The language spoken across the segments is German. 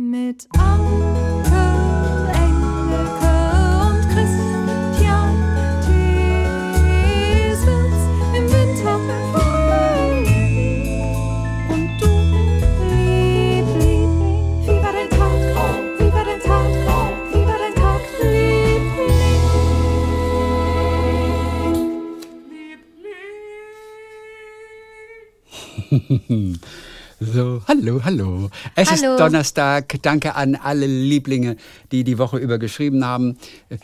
Mit Anke, So, hallo, hallo. Es Hallo. ist Donnerstag. Danke an alle Lieblinge, die die Woche über geschrieben haben.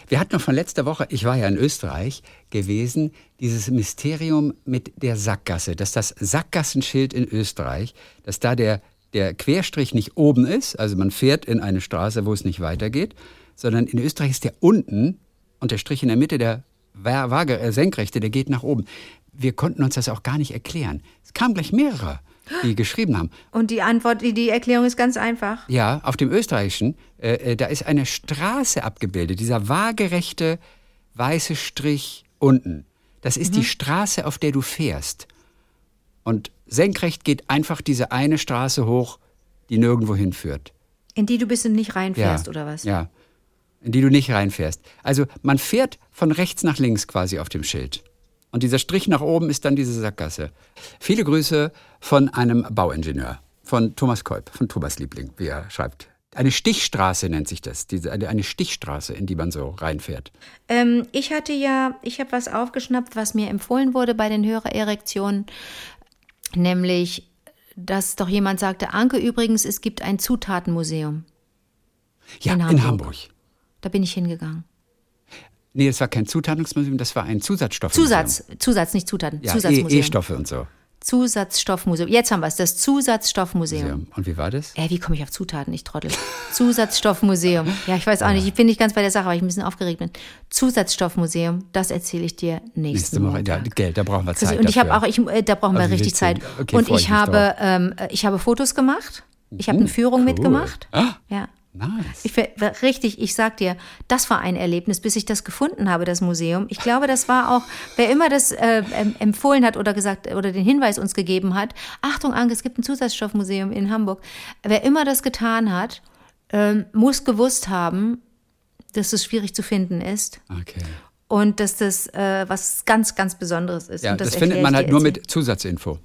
Wir hatten noch von letzter Woche, ich war ja in Österreich gewesen, dieses Mysterium mit der Sackgasse, dass das Sackgassenschild in Österreich, dass da der, der Querstrich nicht oben ist, also man fährt in eine Straße, wo es nicht weitergeht, sondern in Österreich ist der unten und der Strich in der Mitte, der Wa- Waage, äh, Senkrechte, der geht nach oben. Wir konnten uns das auch gar nicht erklären. Es kamen gleich mehrere, die geschrieben haben. Und die Antwort, die, die Erklärung ist ganz einfach. Ja, auf dem österreichischen, äh, äh, da ist eine Straße abgebildet, dieser waagerechte weiße Strich unten. Das ist die Straße, auf der du fährst. Und senkrecht geht einfach diese eine Straße hoch, die nirgendwo hinführt. In die du bist und nicht reinfährst, ja. oder was? Ja, in die du nicht reinfährst. Also man fährt von rechts nach links quasi auf dem Schild. Und dieser Strich nach oben ist dann diese Sackgasse. Viele Grüße von einem Bauingenieur, von Thomas Kolb, von Thomas Liebling, wie er schreibt. Eine Stichstraße nennt sich das, diese, eine, Stichstraße, in die man so reinfährt. Ähm, ich hatte ja, ich habe was aufgeschnappt, was mir empfohlen wurde bei den Hörererektionen, nämlich, dass doch jemand sagte, Anke übrigens, es gibt ein Zutatenmuseum. Ja, In in Hamburg. Hamburg. Da bin ich hingegangen. Nee, das war kein Zutatungsmuseum, das war ein Zusatzstoffmuseum. Zusatz, Zusatz, nicht Zutaten, Ja, Zusatzmuseum. E- E-Stoffe und so. Zusatzstoffmuseum. Jetzt haben wir es, das Zusatzstoffmuseum. Und wie war das? Äh, wie komme ich auf Zutaten? Ich trottel. Zusatzstoffmuseum. Ja, ich weiß auch nicht. Ich bin nicht ganz bei der Sache, weil ich ein bisschen aufgeregt bin. Zusatzstoffmuseum, das erzähle ich dir nächsten Nächste Woche. Ja. Geld, da brauchen wir Zeit Und ich habe auch, ich, äh, da brauchen wir Also richtig. Zeit. Okay, und ich ich habe, ähm, äh, ich habe Fotos gemacht. Ich habe eine Führung cool. mitgemacht. Ah. Ja. Nice. Ich, richtig, ich sag dir, das war ein Erlebnis, bis ich das gefunden habe, das Museum. Ich glaube, das war auch, wer immer das äh, em- empfohlen hat oder gesagt oder den Hinweis uns gegeben hat, Achtung, Anke, es gibt ein Zusatzstoffmuseum in Hamburg. Wer immer das getan hat, ähm, muss gewusst haben, dass es schwierig zu finden ist Okay. und dass das äh, was ganz, ganz Besonderes ist. Ja, das, erkläre findet man halt nur mit Zusatzinfo.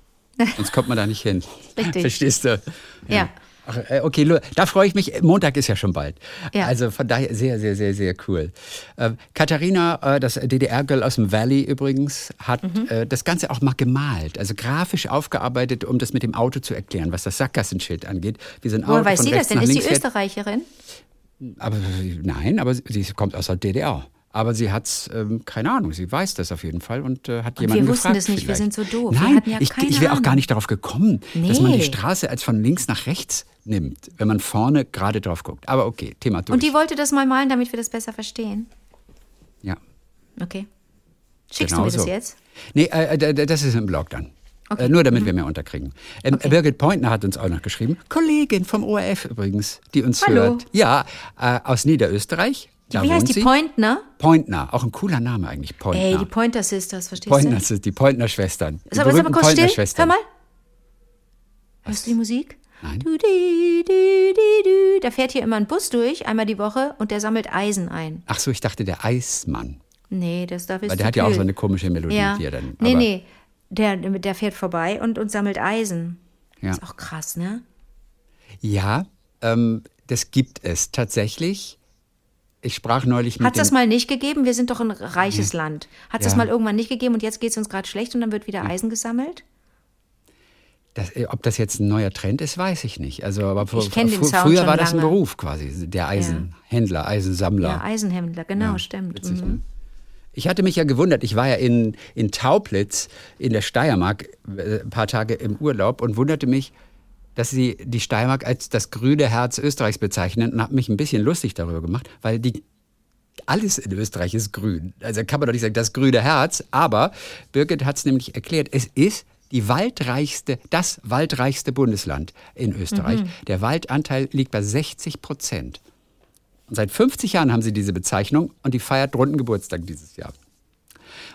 Sonst kommt man da nicht hin. Richtig. Verstehst du? Ja. Ach, äh, okay, da freue ich mich. Montag ist ja schon bald. Ja. Also von daher sehr, sehr, sehr, sehr cool. Äh, Katharina, äh, das DDR-Girl aus dem Valley übrigens, hat Mhm. äh, das Ganze auch mal gemalt, also grafisch aufgearbeitet, um das mit dem Auto zu erklären, was das Sackgassenschild angeht. Wie so ein Woher weiß sie das denn? Ist sie. Österreicherin? Aber nein, aber sie kommt aus der DDR. Aber sie hat's, ähm, keine Ahnung, sie weiß das auf jeden Fall und äh, hat Und jemanden wir wussten gefragt das nicht, wir vielleicht. sind so doof. Wir Nein, ja ich, ich wäre auch gar nicht darauf gekommen, dass man die Nee. Straße als von links nach rechts nimmt, wenn man vorne gerade drauf guckt. Aber okay, Thema durch. Und die wollte das mal malen, damit wir das besser verstehen. ja, Okay. Schickst genau du mir das so. jetzt? Nee, äh, d- das ist im Blog dann. Okay. Äh, nur damit wir mehr unterkriegen. Ähm, Birgit Pointner hat uns auch noch geschrieben. Kollegin vom ORF übrigens, die uns Hallo. hört. Ja, äh, aus Niederösterreich. Da Wie heißt die sie. Pointner? Pointner, auch ein cooler Name eigentlich. Pointner. Ey, die Pointer Sisters, verstehst Pointner, du? die Pointner-Schwestern. Die Sag sag mal kurz still. Hör mal. Hörst du die Musik? Nein. Du, di, di, di. Da fährt hier immer ein Bus durch, einmal die Woche, und der sammelt Eisen ein. Ach so, ich dachte der Eismann. Nee, das darf Weil der hat ja auch so eine komische Melodie, ja. die er dann. Nee, nee. Der, der fährt vorbei und, und sammelt Eisen. Ja. Ist auch krass, ne? Ja, ähm, das gibt es tatsächlich. Ich sprach neulich mit Hat es das mal nicht gegeben? Wir sind doch ein reiches Land. Hat es das Ja. mal irgendwann nicht gegeben und jetzt geht es uns gerade schlecht und dann wird wieder Eisen gesammelt? das, äh, ob das jetzt ein neuer Trend ist, weiß ich nicht. Also, aber fr- Ich kenn den fr- früher war das ein lange. Beruf quasi, der Eisenhändler, Eisensammler. Ja, Eisenhändler, genau, Ja, stimmt. witzig, Mhm. ne? Ich hatte mich ja gewundert, ich war ja in, in Tauplitz in der Steiermark äh, ein paar Tage im Urlaub und wunderte mich, dass sie die Steiermark als das grüne Herz Österreichs bezeichnen und habe mich ein bisschen lustig darüber gemacht, weil die alles in Österreich ist grün. Also kann man doch nicht sagen, das grüne Herz, aber Birgit hat es nämlich erklärt, es ist die waldreichste, das waldreichste Bundesland in Österreich. Der Waldanteil liegt bei 60 Prozent. Und seit 50 Jahren haben sie diese Bezeichnung und die feiert runden Geburtstag dieses Jahr.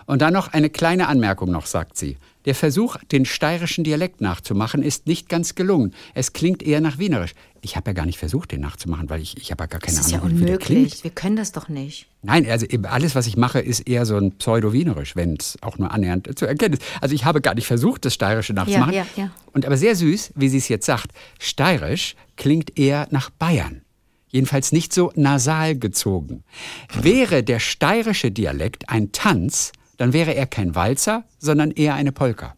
Und dann noch eine kleine Anmerkung noch, sagt sie. Der Versuch, den steirischen Dialekt nachzumachen, ist nicht ganz gelungen. Es klingt eher nach Wienerisch. Ich habe ja gar nicht versucht, den nachzumachen, weil ich, ich habe ja gar keine Das ist ja Ahnung, wie der klingt. unmöglich. Wir können das doch nicht. Nein, also alles, was ich mache, ist eher so ein Pseudo-Wienerisch, wenn es auch nur annähernd zu erkennen ist. Also ich habe gar nicht versucht, das Steirische nachzumachen. ja, ja. Und aber sehr süß, wie sie es jetzt sagt, Steirisch klingt eher nach Bayern. Jedenfalls nicht so nasal gezogen. Wäre der steirische Dialekt ein Tanz, dann wäre er kein Walzer, sondern eher eine Polka.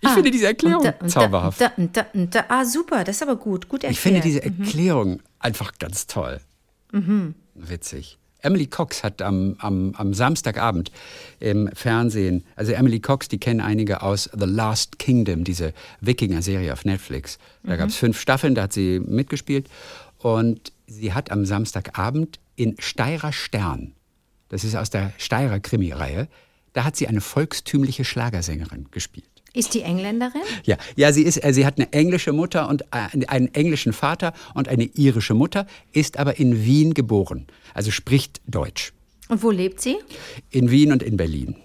Ich finde diese Erklärung Ah, da- zauberhaft. Da, da, ah, super, das ist aber gut. Gut erklärt. Ich finde diese Erklärung einfach ganz toll. Witzig. Emily Cox hat am, am, am Samstagabend im Fernsehen, also Emily Cox, die kennen einige aus The Last Kingdom, diese Wikinger-Serie auf Netflix. Da gab es fünf Staffeln, da hat sie mitgespielt. Und sie hat am Samstagabend in Steirer Stern, das ist aus der Steirer Krimi-Reihe, da hat sie eine volkstümliche Schlagersängerin gespielt. Ist die Engländerin? Ja, ja, sie ist, äh, sie hat eine englische Mutter und äh, einen englischen Vater und eine irische Mutter, ist aber in Wien geboren, also spricht Deutsch. Und wo lebt sie? In Wien und in Berlin.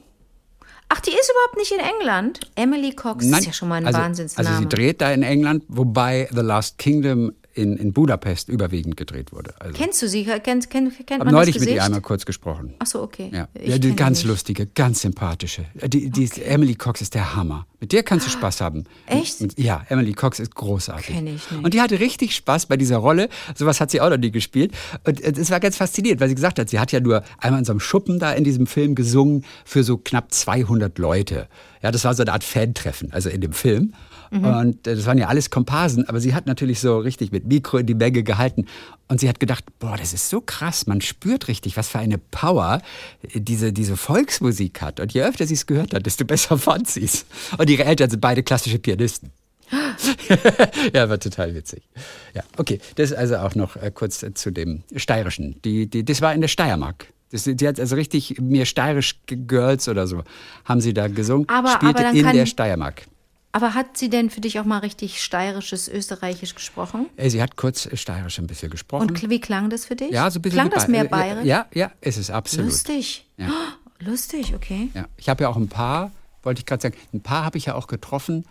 Ach, die ist überhaupt nicht in England. Emily Cox ist ja schon mal ein also, Wahnsinnsname. Also sie dreht da in England, wobei The Last Kingdom in, in Budapest überwiegend gedreht wurde. Also, Kennst du sie? Kennt, kennt, kennt ich man habe neulich das mit Gesicht? ihr einmal kurz gesprochen. Ach so, okay. Ja, ja die ganz nicht. lustige, ganz sympathische. Äh, Die, die Emily Cox ist der Hammer. Mit der kannst du Spaß haben. Echt? Ja, Emily Cox ist großartig. Kenn ich nicht. Und die hatte richtig Spaß bei dieser Rolle. Sowas hat sie auch noch nie gespielt. Und äh, es war ganz faszinierend, weil sie gesagt hat, sie hat ja nur einmal in so einem Schuppen da in diesem Film gesungen für so knapp 200 Leute. Ja, das war so eine Art Fantreffen, also in dem Film. Mhm. Und äh, das waren ja alles Komparsen, aber sie hat natürlich so richtig mit Mikro in die Menge gehalten. Und sie hat gedacht, boah, das ist so krass, man spürt richtig, was für eine Power äh, diese, diese Volksmusik hat. Und je öfter sie es gehört hat, desto besser fand sie es. Und ihre Eltern sind beide klassische Pianisten. ja, war total witzig. Ja, okay, das also auch noch äh, kurz zu dem Steirischen. Die, die, das war in der Steiermark. Das, die hat also richtig mir steirisch Girls oder so haben sie da gesungen. Aber- spielte aber in kann- der Steiermark. Aber hat sie denn für dich auch mal richtig steirisches, österreichisch gesprochen? Äh, Sie hat kurz steirisch ein bisschen gesprochen. Und wie klang das für dich? ja, so ein bisschen Klang das mehr bayerisch? Ja, ja, es ist absolut. Lustig. Ja. Oh, lustig, okay. Ja. Ich habe ja auch ein paar, wollte ich gerade sagen, ein paar habe ich ja auch getroffen,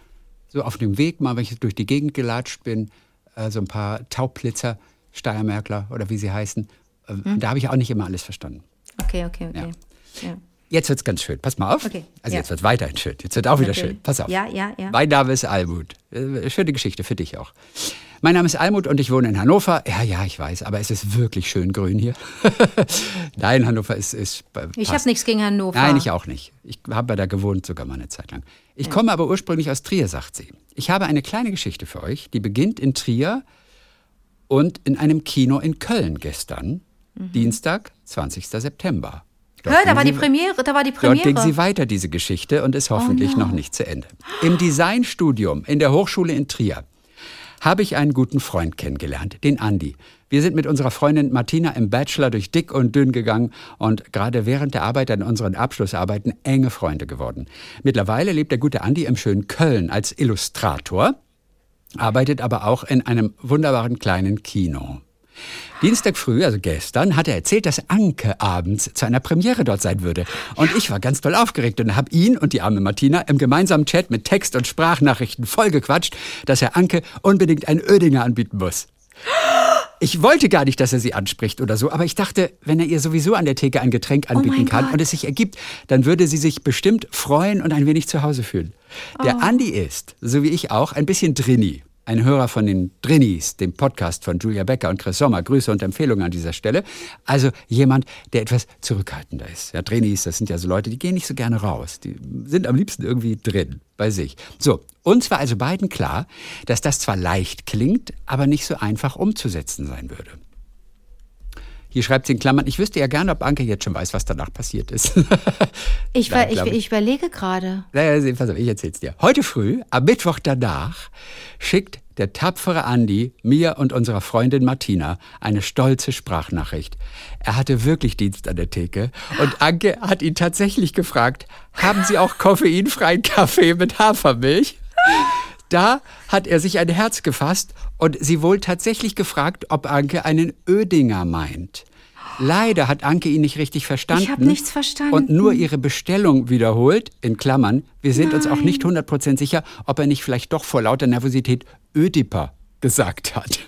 so auf dem Weg mal, wenn ich durch die Gegend gelatscht bin, äh, so ein paar Taubblitzer, Steiermärkler oder wie sie heißen. Äh, Hm. Da habe ich auch nicht immer alles verstanden. Okay, okay, okay. Ja. Jetzt wird's ganz schön. Pass mal auf. Okay, Also ja. jetzt wird weiterhin schön. Jetzt wird auch wieder Natürlich. schön. Pass auf. Ja, ja, ja. Mein Name ist Almut. Äh, Schöne Geschichte für dich auch. Mein Name ist Almut und ich wohne in Hannover. Ja, ja, ich weiß, aber es ist wirklich schön grün hier. Nein, Hannover ist. ist Ich habe nichts gegen Hannover. Nein, ich auch nicht. Ich habe ja da gewohnt, sogar mal eine Zeit lang. Ich komme aber ursprünglich aus Trier, sagt sie. Ich habe eine kleine Geschichte für euch, die beginnt in Trier und in einem Kino in Köln gestern, Dienstag, 20. September. Dort. Hör, da war die sie- Premiere, da war die Dort Premiere. Oh ging sie weiter, diese Geschichte, und ist hoffentlich noch nicht zu Ende. Im Designstudium in der Hochschule in Trier habe ich einen guten Freund kennengelernt, den Andi. Wir sind mit unserer Freundin Martina im Bachelor durch dick und dünn gegangen und gerade während der Arbeit an unseren Abschlussarbeiten enge Freunde geworden. Mittlerweile lebt der gute Andi im schönen Köln als Illustrator, arbeitet aber auch in einem wunderbaren kleinen Kino. Dienstag früh, also gestern, hat er erzählt, dass Anke abends zu einer Premiere dort sein würde. Und ich war ganz doll aufgeregt und habe ihn und die arme Martina im gemeinsamen Chat mit Text- und Sprachnachrichten vollgequatscht, dass er Anke unbedingt ein Ödinger anbieten muss. Ich wollte gar nicht, dass er sie anspricht oder so, aber ich dachte, wenn er ihr sowieso an der Theke ein Getränk anbieten mein kann Gott. und es sich ergibt, dann würde sie sich bestimmt freuen und ein wenig zu Hause fühlen. Der Andi ist, so wie ich auch, ein bisschen Drini. Ein Hörer von den Drinnies, dem Podcast von Julia Becker und Chris Sommer. Grüße und Empfehlungen an dieser Stelle. Also jemand, der etwas zurückhaltender ist. Ja, Drinnies, das sind ja so Leute, die gehen nicht so gerne raus. Die sind am liebsten irgendwie drin bei sich. So, uns war also beiden klar, dass das zwar leicht klingt, aber nicht so einfach umzusetzen sein würde. Hier schreibt sie in Klammern, ich wüsste ja gerne, ob Anke jetzt schon weiß, was danach passiert ist. Ich, Nein, ich, ich. ich überlege gerade. Naja, pass auf, ich erzähl's dir. Heute früh, am Mittwoch danach, schickt der tapfere Andi mir und unserer Freundin Martina eine stolze Sprachnachricht. Er hatte wirklich Dienst an der Theke und Anke hat ihn tatsächlich gefragt, haben Sie auch koffeinfreien Kaffee mit Hafermilch? Da hat er sich ein Herz gefasst und sie wohl tatsächlich gefragt, ob Anke einen Ödinger meint. Leider hat Anke ihn nicht richtig verstanden. Ich hab nichts verstanden. Und nur ihre Bestellung wiederholt, in Klammern. Wir sind uns auch nicht 100% sicher, ob er nicht vielleicht doch vor lauter Nervosität Ödiper gesagt hat.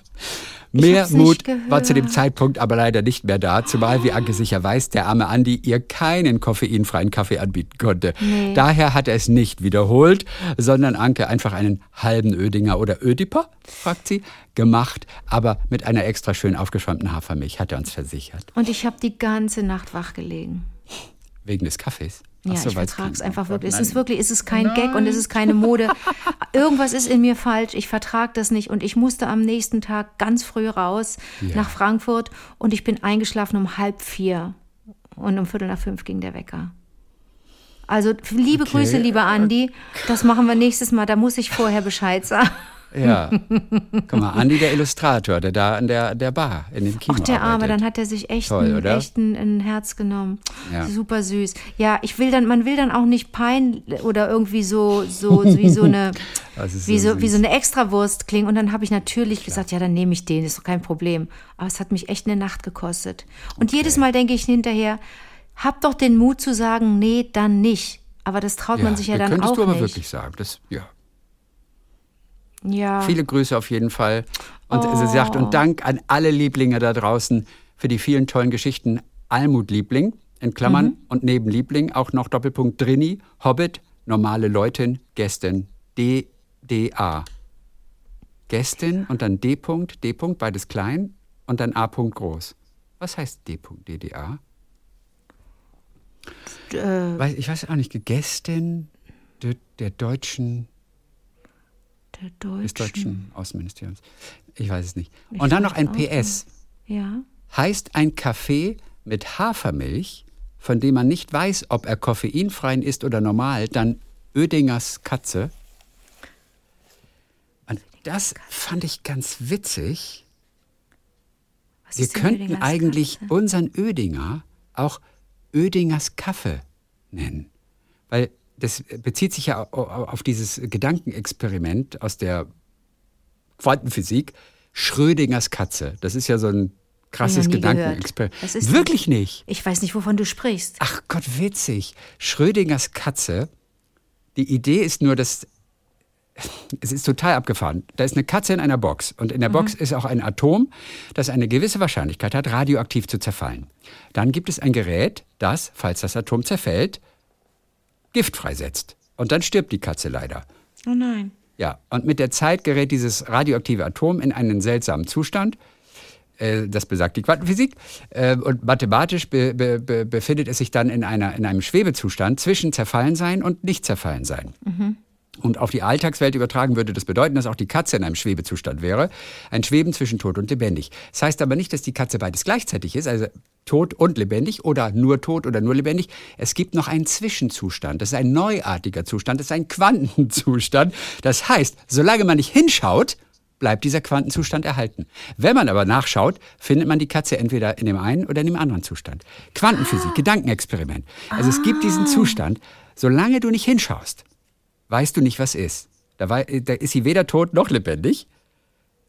Mehr Mut war zu dem. Zeitpunkt aber leider nicht mehr da, zumal, wie Anke sicher weiß, der arme Andi ihr keinen koffeinfreien Kaffee anbieten konnte. Daher hat er es nicht wiederholt, sondern Anke einfach einen halben Ödinger oder Ödiper, fragt sie, gemacht, aber mit einer extra schön aufgeschäumten Hafermilch, hat er uns versichert. Und ich habe die ganze Nacht wach gelegen. Wegen des Kaffees. Ja, so, ich vertrage es einfach wirklich. Es nein. ist wirklich, es ist kein Gag und es ist keine Mode. Irgendwas ist in mir falsch. Ich vertrage das nicht und ich musste am nächsten Tag ganz früh raus Ja. nach Frankfurt und ich bin eingeschlafen um halb vier und um Viertel nach fünf ging der Wecker. Also liebe Okay. Grüße, lieber Andi. Das machen wir nächstes Mal. Da muss ich vorher Bescheid sagen. Ja. Guck mal, Andi, der Illustrator, der da an der, der Bar in dem Kino Ach, der Arme, arbeitet. dann hat er sich echt, Toll, ein, echt ein, ein Herz genommen. Ja. Super süß. Ja, ich will dann, man will dann auch nicht pein oder irgendwie so, so, so wie so eine, Das wie so so, wie so eine Extrawurst klingen. Und dann habe ich natürlich gesagt, ja, dann nehme ich den, ist doch kein Problem. Aber es hat mich echt eine Nacht gekostet. Und jedes Mal denke ich hinterher, hab doch den Mut zu sagen, nee, dann nicht. Aber das traut man sich ja dann könntest auch du aber nicht. wirklich sagen. Das, ja. Ja. Viele Grüße auf jeden Fall. Und Oh. sie sagt, und Dank an alle Lieblinge da draußen für die vielen tollen Geschichten. Almut-Liebling, in Klammern, Mhm. und neben Liebling auch noch Doppelpunkt Drini, Hobbit, normale Leutin, Gästin, DDA. Gästin und dann D. -Punkt, D. -Punkt, beides klein und dann A. -Punkt groß. Was heißt D. -Punkt, DDA? Äh, ich weiß auch nicht, Gästin der, der deutschen des Deutschen. Außenministeriums. Ich weiß es nicht. Ich Und dann noch ein PS. Ja. Heißt ein Kaffee mit Hafermilch, von dem man nicht weiß, ob er koffeinfrei ist oder normal, dann Oedingers Katze. Und das fand ich ganz witzig. Was Wir könnten Oedingers eigentlich Katze? unseren Ödinger auch Ödingers Kaffee nennen. Weil das bezieht sich ja au- au- auf dieses Gedankenexperiment aus der Quantenphysik. Schrödingers Katze. Das ist ja so ein krasses. Gedankenexperiment. Wirklich nicht. Ich weiß nicht, wovon du sprichst. Ach Gott, witzig. Schrödingers Katze. Die Idee ist nur, dass es ist total abgefahren. Da ist eine Katze in einer Box und in der Box ist auch ein Atom, das eine gewisse Wahrscheinlichkeit hat, radioaktiv zu zerfallen. Dann gibt es ein Gerät, das, falls das Atom zerfällt, Gift freisetzt. Und dann stirbt die Katze leider. Oh nein. Ja, und mit der Zeit gerät dieses radioaktive Atom in einen seltsamen Zustand. Äh, Das besagt die Quantenphysik. Äh, Und mathematisch be, be, be, befindet es sich dann in, einer, in einem Schwebezustand zwischen Zerfallensein und Nicht-Zerfallensein. Und auf die Alltagswelt übertragen würde das bedeuten, dass auch die Katze in einem Schwebezustand wäre. Ein Schweben zwischen tot und lebendig. Das heißt aber nicht, dass die Katze beides gleichzeitig ist, also tot und lebendig oder nur tot oder nur lebendig. Es gibt noch einen Zwischenzustand. Das ist ein neuartiger Zustand, das ist ein Quantenzustand. Das heißt, solange man nicht hinschaut, bleibt dieser Quantenzustand erhalten. Wenn man aber nachschaut, findet man die Katze entweder in dem einen oder in dem anderen Zustand. Quantenphysik, Gedankenexperiment. Also es gibt diesen Zustand, solange du nicht hinschaust, weißt du nicht, was ist. Da, wei- da ist sie weder tot noch lebendig.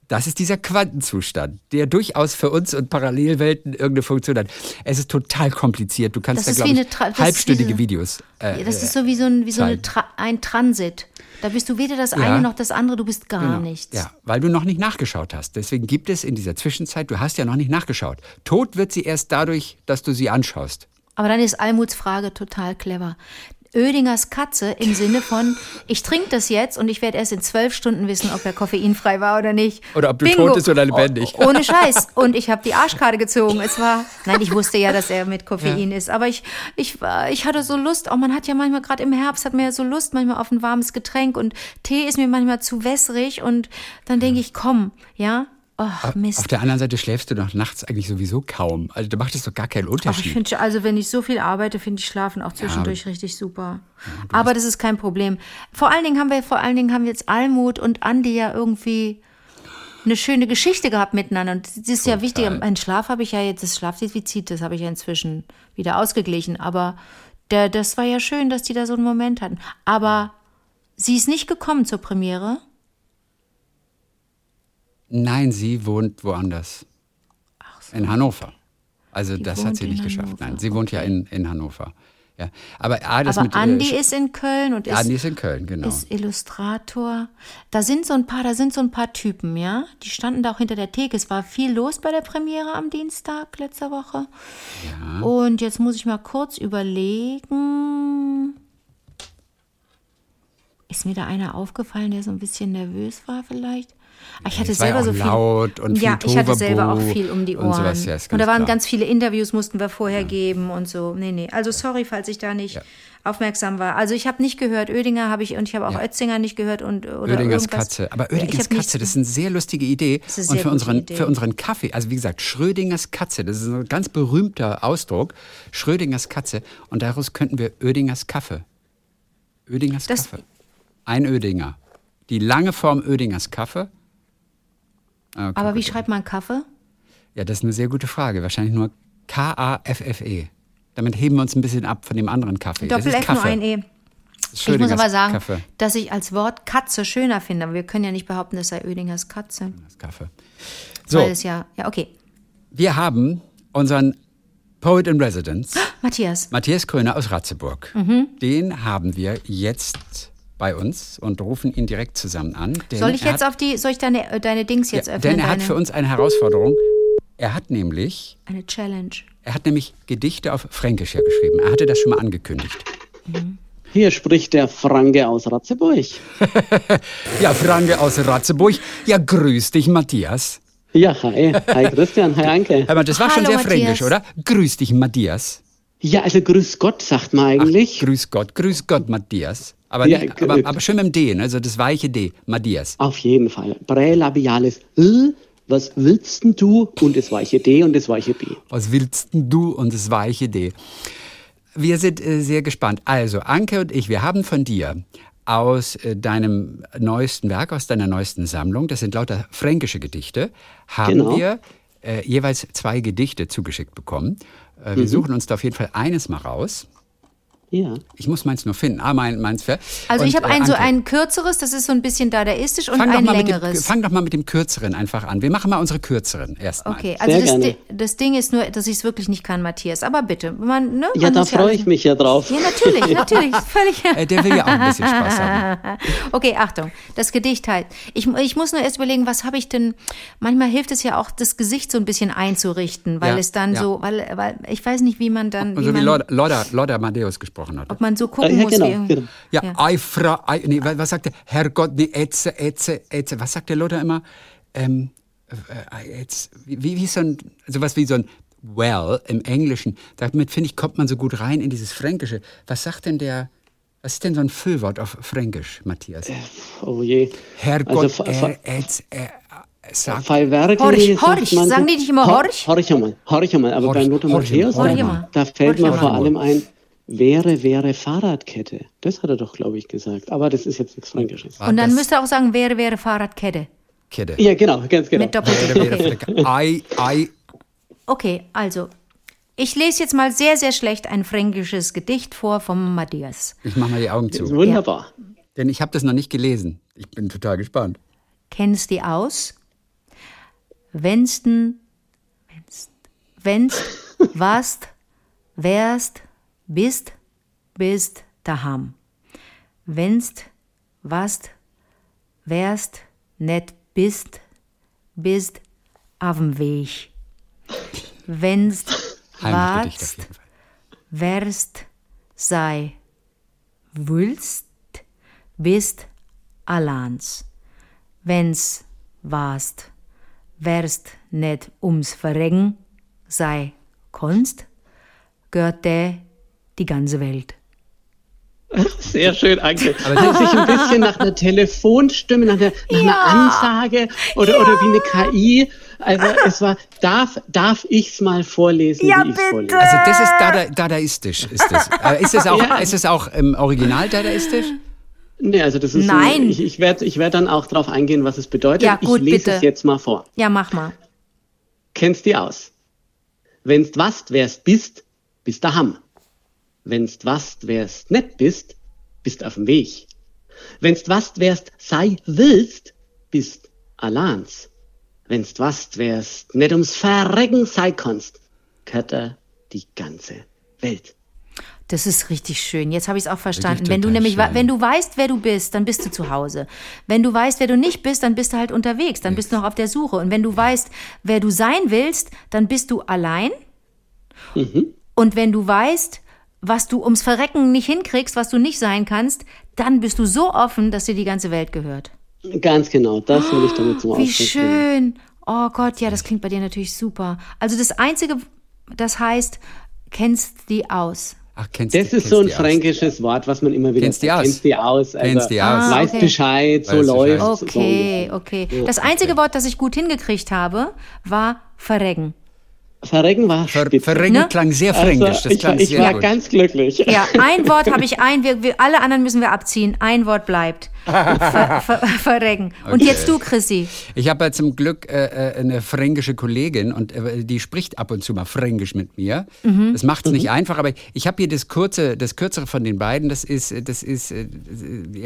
Das ist dieser Quantenzustand, der durchaus für uns und Parallelwelten irgendeine Funktion hat. Es ist total kompliziert. Du kannst Das da, glaube ich, halbstündige Videos. Äh, das ist so wie so ein, wie so. Tra ein Transit. Da bist du weder das Ja. eine noch das andere, du bist gar Genau. nichts. Ja, weil du noch nicht nachgeschaut hast. Deswegen gibt es in dieser Zwischenzeit, du hast ja noch nicht nachgeschaut. Tot wird sie erst dadurch, dass du sie anschaust. Aber dann ist Almuts Frage total clever. Oedingers Katze im Sinne von, ich trinke das jetzt und ich werde erst in zwölf Stunden wissen, ob er koffeinfrei war oder nicht. Oder ob du tot bist oder lebendig. Oh, ohne Scheiß. Und ich habe die Arschkarte gezogen. Es war, nein, ich wusste ja, dass er mit Koffein ist. Aber ich, ich, war- ich hatte so Lust, auch man hat ja manchmal, gerade im Herbst, hat man ja so Lust manchmal auf ein warmes Getränk und Tee ist mir manchmal zu wässrig und dann denke ich, komm, ja, ach Mist. Auf der anderen Seite schläfst du doch nachts eigentlich sowieso kaum. Also da macht es doch gar keinen Ach, ich Unterschied. finde, also wenn ich so viel arbeite, finde ich Schlafen auch zwischendurch richtig super. aber das ist kein Problem. Vor allen Dingen haben wir, vor allen Dingen haben jetzt Almut und Andi ja irgendwie eine schöne Geschichte gehabt miteinander. Und das ist ja wichtig. Mein Schlaf habe ich ja jetzt, das Schlafdefizit, das habe ich ja inzwischen wieder ausgeglichen. Aber der, das war ja schön, dass die da so einen Moment hatten. Aber sie ist nicht gekommen zur Premiere. Nein, sie wohnt woanders. In Hannover. Also Die das hat sie nicht geschafft. Hannover. Nein, sie wohnt ja in, in Hannover. Ja. Aber, ah, das Aber mit, äh, Andi Sch- ist in Köln und ist, Andi ist in Köln, genau. ist Illustrator. Da sind so ein paar, da sind so ein paar Typen, ja. Die standen da auch hinter der Theke. Es war viel los bei der Premiere am Dienstag letzter Woche. ja. Und jetzt muss ich mal kurz überlegen. Ist mir da einer aufgefallen, der so ein bisschen nervös war vielleicht? Ah, Ich hatte ja selber so viel. laut und viel ja, ich hatte selber auch viel um die und Ohren. sowas, ja, und da waren klar. ganz viele Interviews, mussten wir vorher geben und so. Nee, nee. Also sorry, falls ich da nicht Ja. aufmerksam war. Also ich habe nicht gehört, Oedinger habe ich und ich habe auch Ja. Ötzinger nicht gehört und oder Oedingers. Katze. Aber Ja, Oedingers Katze, das ist eine sehr lustige Idee. ist eine Und für unseren, Idee. für unseren Kaffee, also wie gesagt, Schrödingers Katze, das ist ein ganz berühmter Ausdruck. Schrödingers Katze. Und daraus könnten wir Oedingers Kaffee. Oedingers Das- Kaffee. Ein Ödinger. Die lange Form Oedingers Kaffee. Ah, okay, Aber wie gut. schreibt man Kaffee? Ja, das ist eine sehr gute Frage. Wahrscheinlich nur K-A-F-F-E. Damit heben wir uns ein bisschen ab von dem anderen Kaffee. Das Doppel F nur ein E. Das Ich muss aber sagen, Kaffee. dass ich als Wort Katze schöner finde, aber wir können ja nicht behaupten, es sei Oedingers Katze. Das Kaffee. So, Weil es ja, ja, okay. wir haben unseren Poet in Residence, Matthias, Matthias Kröner aus Ratzeburg. Mhm. Den haben wir jetzt bei uns und rufen ihn direkt zusammen an. soll ich jetzt hat, auf die, soll ich deine, äh, deine Dings jetzt ja, öffnen? Denn er hat deine, für uns eine Herausforderung. Er hat nämlich, eine Challenge. er hat nämlich Gedichte auf Fränkisch ja geschrieben. Er hatte das schon mal angekündigt. Hier spricht der Franke aus Ratzeburg. Ja, Franke aus Ratzeburg. Ja, grüß dich, Matthias. Ja, hi. Hi Christian, hi Anke. Hör mal, das war schon Hallo, sehr fränkisch, Matthias. oder? Grüß dich, Matthias. Ja, also grüß Gott, sagt man eigentlich. Grüß Gott, grüß Gott, Matthias. Aber, Ja, nicht, g- aber, aber schön mit dem D, ne? also das weiche D, Matthias. Auf jeden Fall. Prälabiales L, was willst denn du? Und das weiche D und das weiche B. Was willst denn du und das weiche D? Wir sind äh, sehr gespannt. Also, Anke und ich, wir haben von dir aus äh, deinem neuesten Werk, aus deiner neuesten Sammlung, das sind lauter fränkische Gedichte, haben Genau. wir äh, jeweils zwei Gedichte zugeschickt bekommen. Äh, wir suchen uns da auf jeden Fall eines mal raus. Ja. Ich muss meins nur finden. Ah, mein, meins für. Also Und, ich habe äh, ein so ein kürzeres, das ist so ein bisschen dadaistisch und Fang ein mit dem, längeres. fang doch mal mit dem kürzeren einfach an. Wir machen mal unsere kürzeren erstmal. Okay, also Sehr das, gerne. Di- das Ding ist nur, dass ich es wirklich nicht kann, Matthias. Aber bitte, man, ne? Ja, man da freue alles- ich mich ja drauf. Ja, natürlich, natürlich, völlig. Äh, der will ja auch ein bisschen Spaß haben. Okay, Achtung, das Gedicht halt. Ich, ich muss nur erst überlegen, was habe ich denn. Manchmal hilft es ja auch, das Gesicht so ein bisschen einzurichten, weil Ja, es dann ja. so, weil, weil ich weiß nicht, wie man dann, wie So wie Lord, Lorda, Lorda Amadeus gesprochen hat. ob man so gucken ja, muss. genau, wie, genau. Ja, Ja. ei, Fra, ei, nee, wa- was sagt der? Herrgott, nee, Etze, Etze, Etze. Was sagt der Luther immer? Ähm, äh, äh, Etz, wie, wie so ein, sowas wie so ein Well im Englischen. Damit, finde ich, kommt man so gut rein in dieses Fränkische. Was sagt denn der, was ist denn so ein Füllwort auf Fränkisch, Matthias? Oh je. Herrgott, Also, er, Etz, er, sagt, Fall Werkeli Horch, horch. man Sagen die nicht immer Hor- horch? Horch einmal, horch einmal. Aber Horch, bei Lothar Matthäus, da, da fällt mir Horch vor einmal. allem ein, wäre, wäre Fahrradkette. Das hat er doch, glaube ich, gesagt. Aber das ist jetzt nichts Fränkisches. Und dann müsste er auch sagen, wäre, wäre Fahrradkette. Kette. Ja, genau, ganz genau. Mit Doppel Wäre, wäre, okay. Fränkische. Ei, ei, okay, also. Ich lese jetzt mal sehr, sehr schlecht ein fränkisches Gedicht vor vom Matthias. ich mach mal die Augen Das ist zu. wunderbar. Denn ich habe das noch nicht gelesen. Ich bin total gespannt. Kennst die aus? Wennsten, wennst, wennst, warst, wärst, bist, bist daheim. Wennst, warst, wärst, net bist, bist auf'm Weg. Wennst, warst, wärst, sei, wülst, bist alleins. Wenn's warst, wärst net ums Verrecken, sei Kunst, gehört der die ganze Welt. Sehr schön, Anke. Aber hört sich ein bisschen nach einer Telefonstimme, nach einer, nach einer Ansage oder, oder wie eine KI. Also es war, darf, darf ich's mal vorlesen, Ja, wie ich's bitte. vorlese? Also das ist Dada, dadaistisch, ist das. Ist es auch, Ja. ist es auch im Original dadaistisch? Nee, also das ist Nein. Ein, ich, ich werde ich werd dann auch darauf eingehen, was es bedeutet. Ja, gut, ich lese bitte. es jetzt mal vor. Ja, mach mal. Kennst die aus? Wenn's wast, wärst bist, bist daheim. Wenn's wast, wärst net bist, bist auf'm Weg. Wenn's wast, wärst sei willst, bist alleins. Wenn's wast, wärst net ums Verrecken sei kannst, gehört er die ganze Welt. Das ist richtig schön. Jetzt habe ich es auch verstanden. Wenn du nämlich, schön. wenn du weißt, wer du bist, dann bist du zu Hause. Wenn du weißt, wer du nicht bist, dann bist du halt unterwegs. Dann bist du noch auf der Suche. Und wenn du weißt, wer du sein willst, dann bist du allein. Und wenn du weißt, was du ums Verrecken nicht hinkriegst, was du nicht sein kannst, dann bist du so offen, dass dir die ganze Welt gehört. Ganz genau, das will ich damit zum Wie Ausdruck bringen. schön. Oh Gott, ja, das klingt bei dir natürlich super. Also das Einzige, das heißt, kennst die aus. Ach, kennst Das die- ist kennst so ein die aus. fränkisches Wort, was man immer wieder Kennst die sagt. aus? Kennst die aus. Also, Kennst die aus. Ah, Weißt okay. Bescheid, so Bescheid. läuft so Okay, ungefähr. okay. Das einzige Wort, das ich gut hingekriegt habe, war verrecken. Verrecken war Ver spitze. Verrenken Ne? klang sehr fränkisch. Also, das ich, klang war- ich sehr war gut. ganz glücklich. Ja, ein Wort habe ich ein, wir, wir, alle anderen müssen wir abziehen. Ein Wort bleibt. Ver, ver, verrecken. Und Okay. jetzt du, Chrissy. Ich habe ja zum Glück äh, äh, eine fränkische Kollegin und äh, die spricht ab und zu mal fränkisch mit mir. Mhm. Das macht es nicht einfach, aber ich habe hier das kurze, das kürzere von den beiden. Das ist, das ist, äh,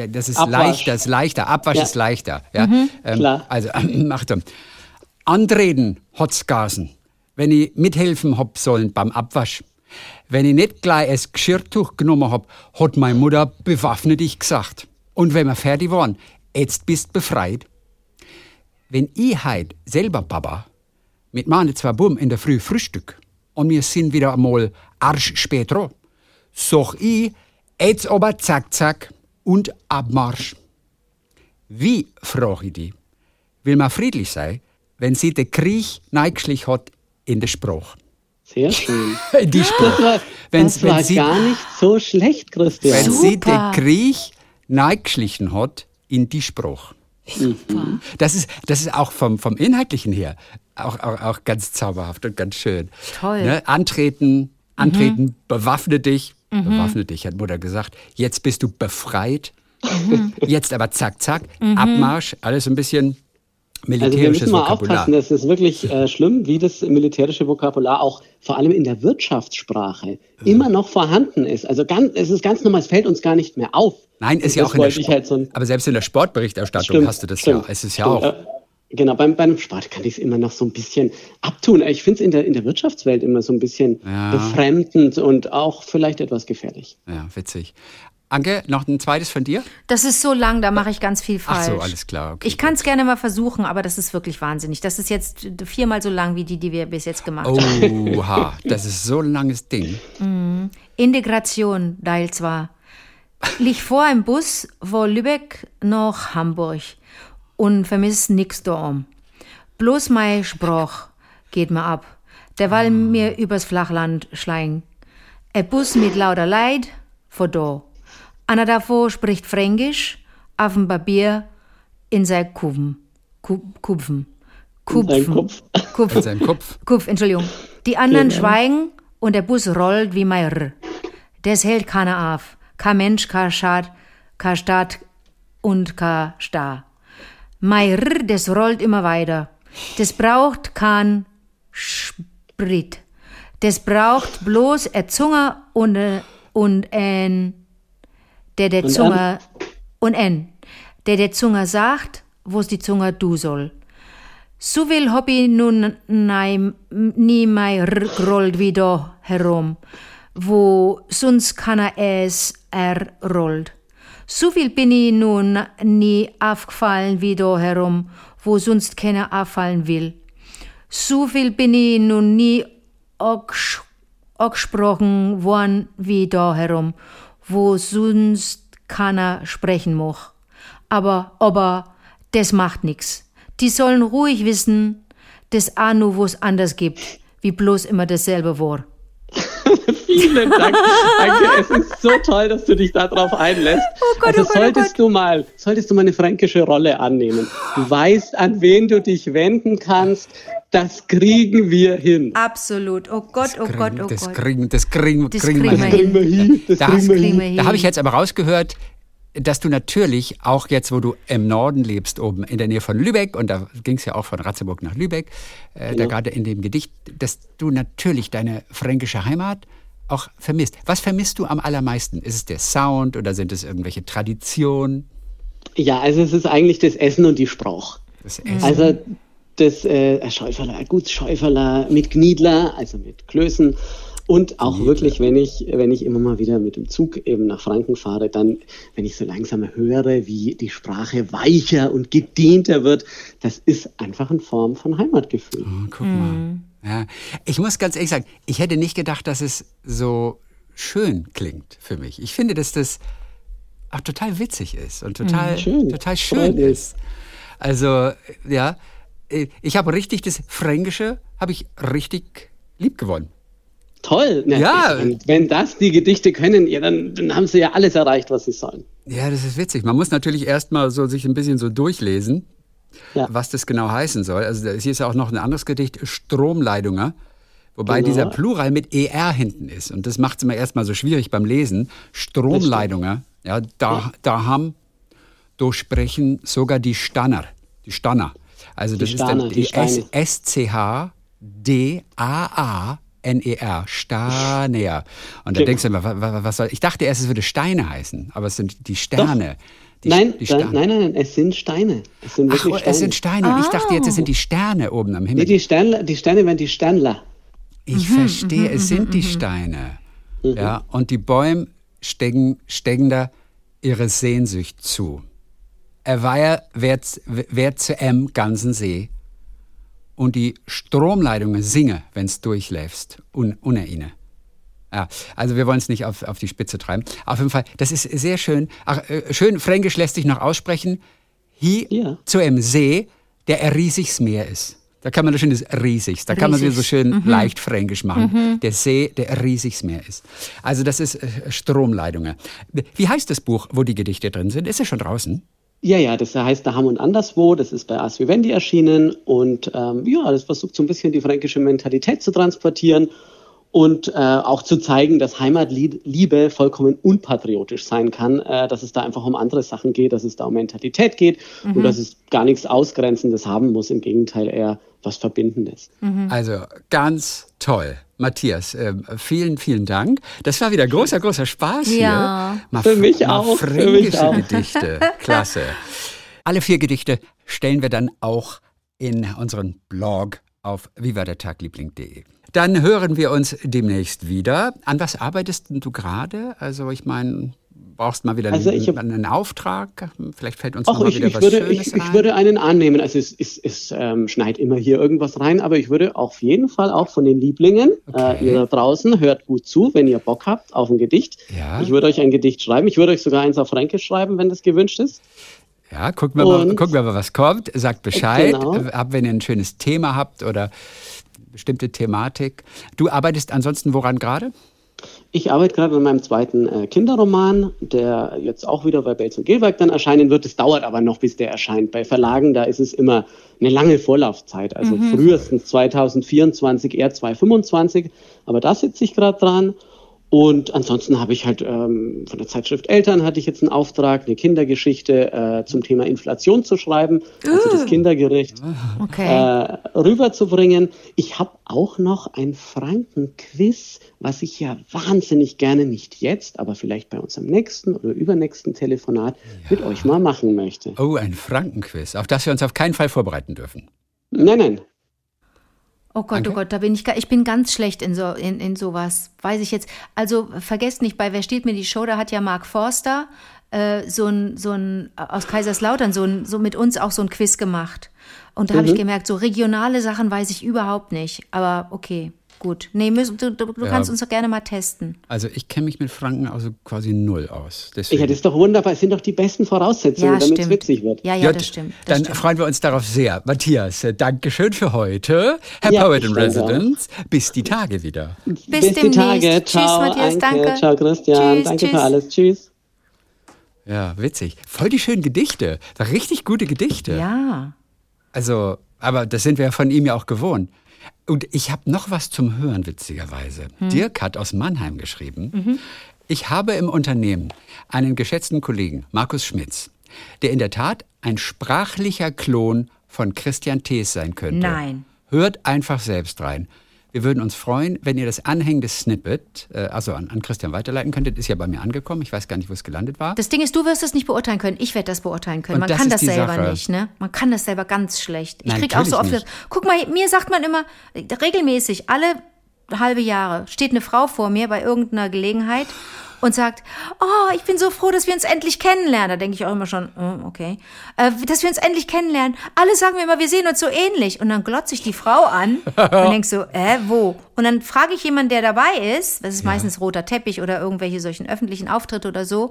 das ist Abwasch. leichter, das ist leichter. Abwasch Ja. ist leichter. Ja? Mhm. Ähm, Klar. Also Achtung. Antreten hat's gasen, wenn ich mithelfen hab sollen beim Abwasch. Wenn ich nicht gleich das Geschirrtuch genommen hab, hat meine Mutter bewaffnet ich gesagt. Und wenn wir fertig waren, jetzt bist befreit. Wenn ich heut selber Papa mit meine zwei Buben in der Früh Frühstück und wir sind wieder einmal arsch spät dran, sag ich, jetzt aber zack, zack und Abmarsch. Wie, frage ich die, will man friedlich sein, wenn sie den Krieg neigeschlich hat in der Sprache? Sehr schön. In die Das Sprache. war, Wenn- das wenn war sie- gar nicht so schlecht, Christian. Wenn sie den Super. Krieg neigeschlichen hat in die Sprache. Super. Das ist, das ist auch vom, vom Inhaltlichen her auch, auch, auch ganz zauberhaft und ganz schön. Toll. Ne? Antreten, antreten, bewaffne dich. Bewaffne dich, hat Mutter gesagt. Jetzt bist du befreit. Jetzt aber zack, zack, Abmarsch, alles ein bisschen Also wir militärisches müssen mal Vokabular. aufpassen, das ist wirklich äh, schlimm, wie das militärische Vokabular auch vor allem in der Wirtschaftssprache immer noch vorhanden ist. Also ganz, es ist ganz normal, es fällt uns gar nicht mehr auf. Nein, ist Und ja auch in der Sport, halt so aber selbst in der Sportberichterstattung Stimmt, hast du das stimmt, ja. Es ist ja stimmt. auch. Äh, Genau, beim, beim Sport kann ich es immer noch so ein bisschen abtun. Ich finde es in der, in der Wirtschaftswelt immer so ein bisschen Ja. befremdend und auch vielleicht etwas gefährlich. Ja, witzig. Anke, noch ein zweites von dir? Das ist so lang, da mache ich ganz viel Ach falsch. so, alles klar, okay, ich kann es gerne mal versuchen, aber das ist wirklich wahnsinnig. Das ist jetzt viermal so lang wie die, die wir bis jetzt gemacht haben. Oha, das ist so ein langes Ding. Integration, Teil 2. Lieg vor im Bus von Lübeck nach Hamburg und vermiss nix da um. Bloß mein Spruch geht mir ab, derweil mir übers Flachland schleichen. Ein Bus mit lauter Leid vor da. Einer davor spricht Fränkisch, auf dem Papier in sein Kupfen. Kopf. Kupfen. In seinem Kopf. Kupf, Entschuldigung. Die anderen schweigen und der Bus rollt wie mein R. Das hält keiner auf. Kein Mensch, kein Staat, kein Staat und kein Star. Mein R, das rollt immer weiter. Das braucht kein Sprit. Das braucht bloß eine Zunge und, äh, und ein, der der Und Zunge und ein, der der Zunge sagt, wo's die Zunge du soll. So viel hab ich nun nei, nie mehr rollt wie da herum, wo sonst keiner es errollt. So viel bin ich nun nie aufgefallen wie da herum, wo sonst keiner auffallen will. So viel bin ich nun nie angesprochen worden wie da herum, wo sonst keiner sprechen mag. Aber, aber, das macht nix. Die sollen ruhig wissen, dass auch nur wo's anders gibt, wie bloß immer dasselbe war. Vielen Dank. Danke, es ist so toll, dass du dich darauf einlässt. Gott, also oh Gott, oh solltest du mal, solltest du mal eine fränkische Rolle annehmen. Du weißt, an wen du dich wenden kannst. Das kriegen wir hin. Absolut. Oh Gott, oh Gott, oh das Gott. kriegen, das kriegen, Das kriegen kriegen wir wir hin. hin. wir hin. Das Da, kriegen wir kriegen hin. wir hin. da habe ich jetzt aber rausgehört, dass du natürlich auch jetzt, wo du im Norden lebst, oben in der Nähe von Lübeck, und da ging es ja auch von Ratzeburg nach Lübeck, äh, da Genau. gerade in dem Gedicht, dass du natürlich deine fränkische Heimat auch vermisst. Was vermisst du am allermeisten? Ist es der Sound oder sind es irgendwelche Traditionen? Ja, also es ist eigentlich das Essen und die Sprache. Das Essen? Also das äh, Schäuferler, Gutsschäuferler mit Gniedler, also mit Klößen. Und auch wirklich, wenn ich, wenn ich immer mal wieder mit dem Zug eben nach Franken fahre, dann, wenn ich so langsam höre, wie die Sprache weicher und gedehnter wird, das ist einfach eine Form von Heimatgefühl. Oh, guck mal. Ja. Ich muss ganz ehrlich sagen, ich hätte nicht gedacht, dass es so schön klingt für mich. Ich finde, dass das auch total witzig ist und total Schön. total schön ist. Also, ja, ich habe richtig das Fränkische, habe ich richtig lieb gewonnen. Toll. Na, Ja. Wenn, wenn das die Gedichte können, ja, dann, dann haben sie ja alles erreicht, was sie sollen. Ja, das ist witzig. Man muss natürlich erstmal so sich ein bisschen so durchlesen, Ja. was das genau heißen soll. Also hier ist ja auch noch ein anderes Gedicht, Stromleitungen. Wobei Genau. dieser Plural mit ER hinten ist. Und das macht es immer erstmal so schwierig beim Lesen. Stromleitungen, ja, da, da haben, durchsprechen sogar die Stanner. Die Stanner. Also das Staner, ist die dann Steine. S-C-H-D-A-A-N-E-R. E Staner. Und da Genau. denkst du immer, wa- wa- was soll. Ich dachte erst, es würde Steine heißen, aber es sind die Sterne. Die, nein, die Sterne. nein, nein, nein, es sind Steine. Es sind Ach, wirklich oh, Steine. es sind Steine. Und ich dachte jetzt, es sind die Sterne oben am Himmel. Nee, die, Sternler, die Steine werden die Sternler. Ich verstehe, es sind die Steine. Ja, und die Bäume stecken, stecken da ihre Sehnsucht zu. Er war ja wert, wert zu em ganzen See. Und die Stromleitungen singe, wenn's durchläufst, un, unter ihnen. Ja, also wir wollen es nicht auf, auf die Spitze treiben. Auf jeden Fall, das ist sehr schön. Ach, äh, schön, Fränkisch lässt sich noch aussprechen. Hier Ja. zu einem See, der ein riesiges Meer ist. Da kann man das schönes riesigs, da kann man so Riesig. schön leicht fränkisch machen. Der See, der ein riesiges Meer ist. Also das ist äh, Stromleitungen. Wie heißt das Buch, wo die Gedichte drin sind? Ist es schon draußen? Ja, ja, das heißt Daham und Anderswo, das ist bei As Vivendi erschienen und ähm, ja, das versucht so ein bisschen die fränkische Mentalität zu transportieren und äh, auch zu zeigen, dass Heimatliebe vollkommen unpatriotisch sein kann, äh, dass es da einfach um andere Sachen geht, dass es da um Mentalität geht und dass es gar nichts Ausgrenzendes haben muss, im Gegenteil eher was Verbindendes. Also ganz toll. Matthias, äh, vielen, vielen Dank. Das war wieder großer, großer Spaß Ja. hier. Mal, Für mich mal auch, für mich auch. Gedichte. Klasse. Alle vier Gedichte stellen wir dann auch in unseren Blog auf vivadertagliebling.de. Dann hören wir uns demnächst wieder. An was arbeitest du gerade? Also ich meine, brauchst mal wieder Also einen, hab- einen Auftrag? Vielleicht fällt uns noch mal ich, wieder ich, was würde, Schönes ich, ich würde einen annehmen. Also es, es, es ähm, schneit immer hier irgendwas rein, aber ich würde auf jeden Fall auch von den Lieblingen, Okay. äh, ihr da draußen, hört gut zu, wenn ihr Bock habt auf ein Gedicht. Ja. Ich würde euch ein Gedicht schreiben. Ich würde euch sogar eins auf Fränkisch schreiben, wenn das gewünscht ist. Ja, gucken wir, mal, gucken wir mal, was kommt. Sagt Bescheid, Genau. äh, ab, wenn ihr ein schönes Thema habt oder bestimmte Thematik. Du arbeitest ansonsten woran gerade? Ich arbeite gerade an meinem zweiten äh, Kinderroman, der jetzt auch wieder bei Belz und Gilwerk dann erscheinen wird. Es dauert aber noch, bis der erscheint. Bei Verlagen, da ist es immer eine lange Vorlaufzeit. Also frühestens 2024, eher 2025. Aber da sitze ich gerade dran. Und ansonsten habe ich halt ähm, von der Zeitschrift Eltern hatte ich jetzt einen Auftrag, eine Kindergeschichte äh, zum Thema Inflation zu schreiben, also das Kindergericht Okay. äh, rüberzubringen. Ich habe auch noch ein Franken-Quiz, was ich ja wahnsinnig gerne nicht jetzt, aber vielleicht bei unserem nächsten oder übernächsten Telefonat mit euch mal machen möchte. Oh, ein Frankenquiz, auf das wir uns auf keinen Fall vorbereiten dürfen. Nein, nein. Oh Gott, Danke. oh Gott, da bin ich, ich bin ganz schlecht in, so, in, in sowas. Weiß ich jetzt. Also vergesst nicht, bei Wer steht mir die Show, da hat ja Mark Forster äh, so ein, so ein, aus Kaiserslautern so, ein, so mit uns auch so ein Quiz gemacht. Und da habe ich gemerkt, so regionale Sachen weiß ich überhaupt nicht. Aber okay, gut. Nee, müssen, du, du, du Ja. kannst uns doch gerne mal testen. Also ich kenne mich mit Franken also quasi null aus. Deswegen. Ja, das ist doch wunderbar. Es sind doch die besten Voraussetzungen, Ja, damit es witzig wird. Ja, ja, das stimmt. Das dann stimmt. freuen wir uns darauf sehr. Matthias, äh, Dankeschön für heute. Herr Ja, Poet in danke auch. Residence, bis die Tage wieder. Bis Bis die demnächst. Tage. Tschüss, Ciao, Matthias, Anke. danke. Ciao, Christian. Tschüss, danke tschüss. für alles. Tschüss. Ja, witzig. Voll die schönen Gedichte. War richtig gute Gedichte. Ja. Also, aber das sind wir ja von ihm ja auch gewohnt. Und ich habe noch was zum Hören, witzigerweise. Dirk hat aus Mannheim geschrieben. Ich habe im Unternehmen einen geschätzten Kollegen, Markus Schmitz, der in der Tat ein sprachlicher Klon von Christian Thees sein könnte. Nein. Hört einfach selbst rein. Wir würden uns freuen, wenn ihr das anhängende Snippet, äh, also an, an Christian weiterleiten könntet. Ist ja bei mir angekommen. Ich weiß gar nicht, wo es gelandet war. Das Ding ist, du wirst es nicht beurteilen können. Ich werde das beurteilen können. Und Man das kann das selber Sache. nicht, ne? Man kann das selber ganz schlecht. Ich Nein, krieg auch so oft. nicht. Guck mal, mir sagt man immer äh, regelmäßig alle halbe Jahre steht eine Frau vor mir bei irgendeiner Gelegenheit und sagt, oh, ich bin so froh, dass wir uns endlich kennenlernen. Da denke ich auch immer schon, oh, okay, äh, dass wir uns endlich kennenlernen. Alle sagen mir immer, wir sehen uns so ähnlich. Und dann glotze ich die Frau an und denk so, äh, wo? Und dann frage ich jemanden, der dabei ist, das ist meistens roter Teppich oder irgendwelche solchen öffentlichen Auftritte oder so,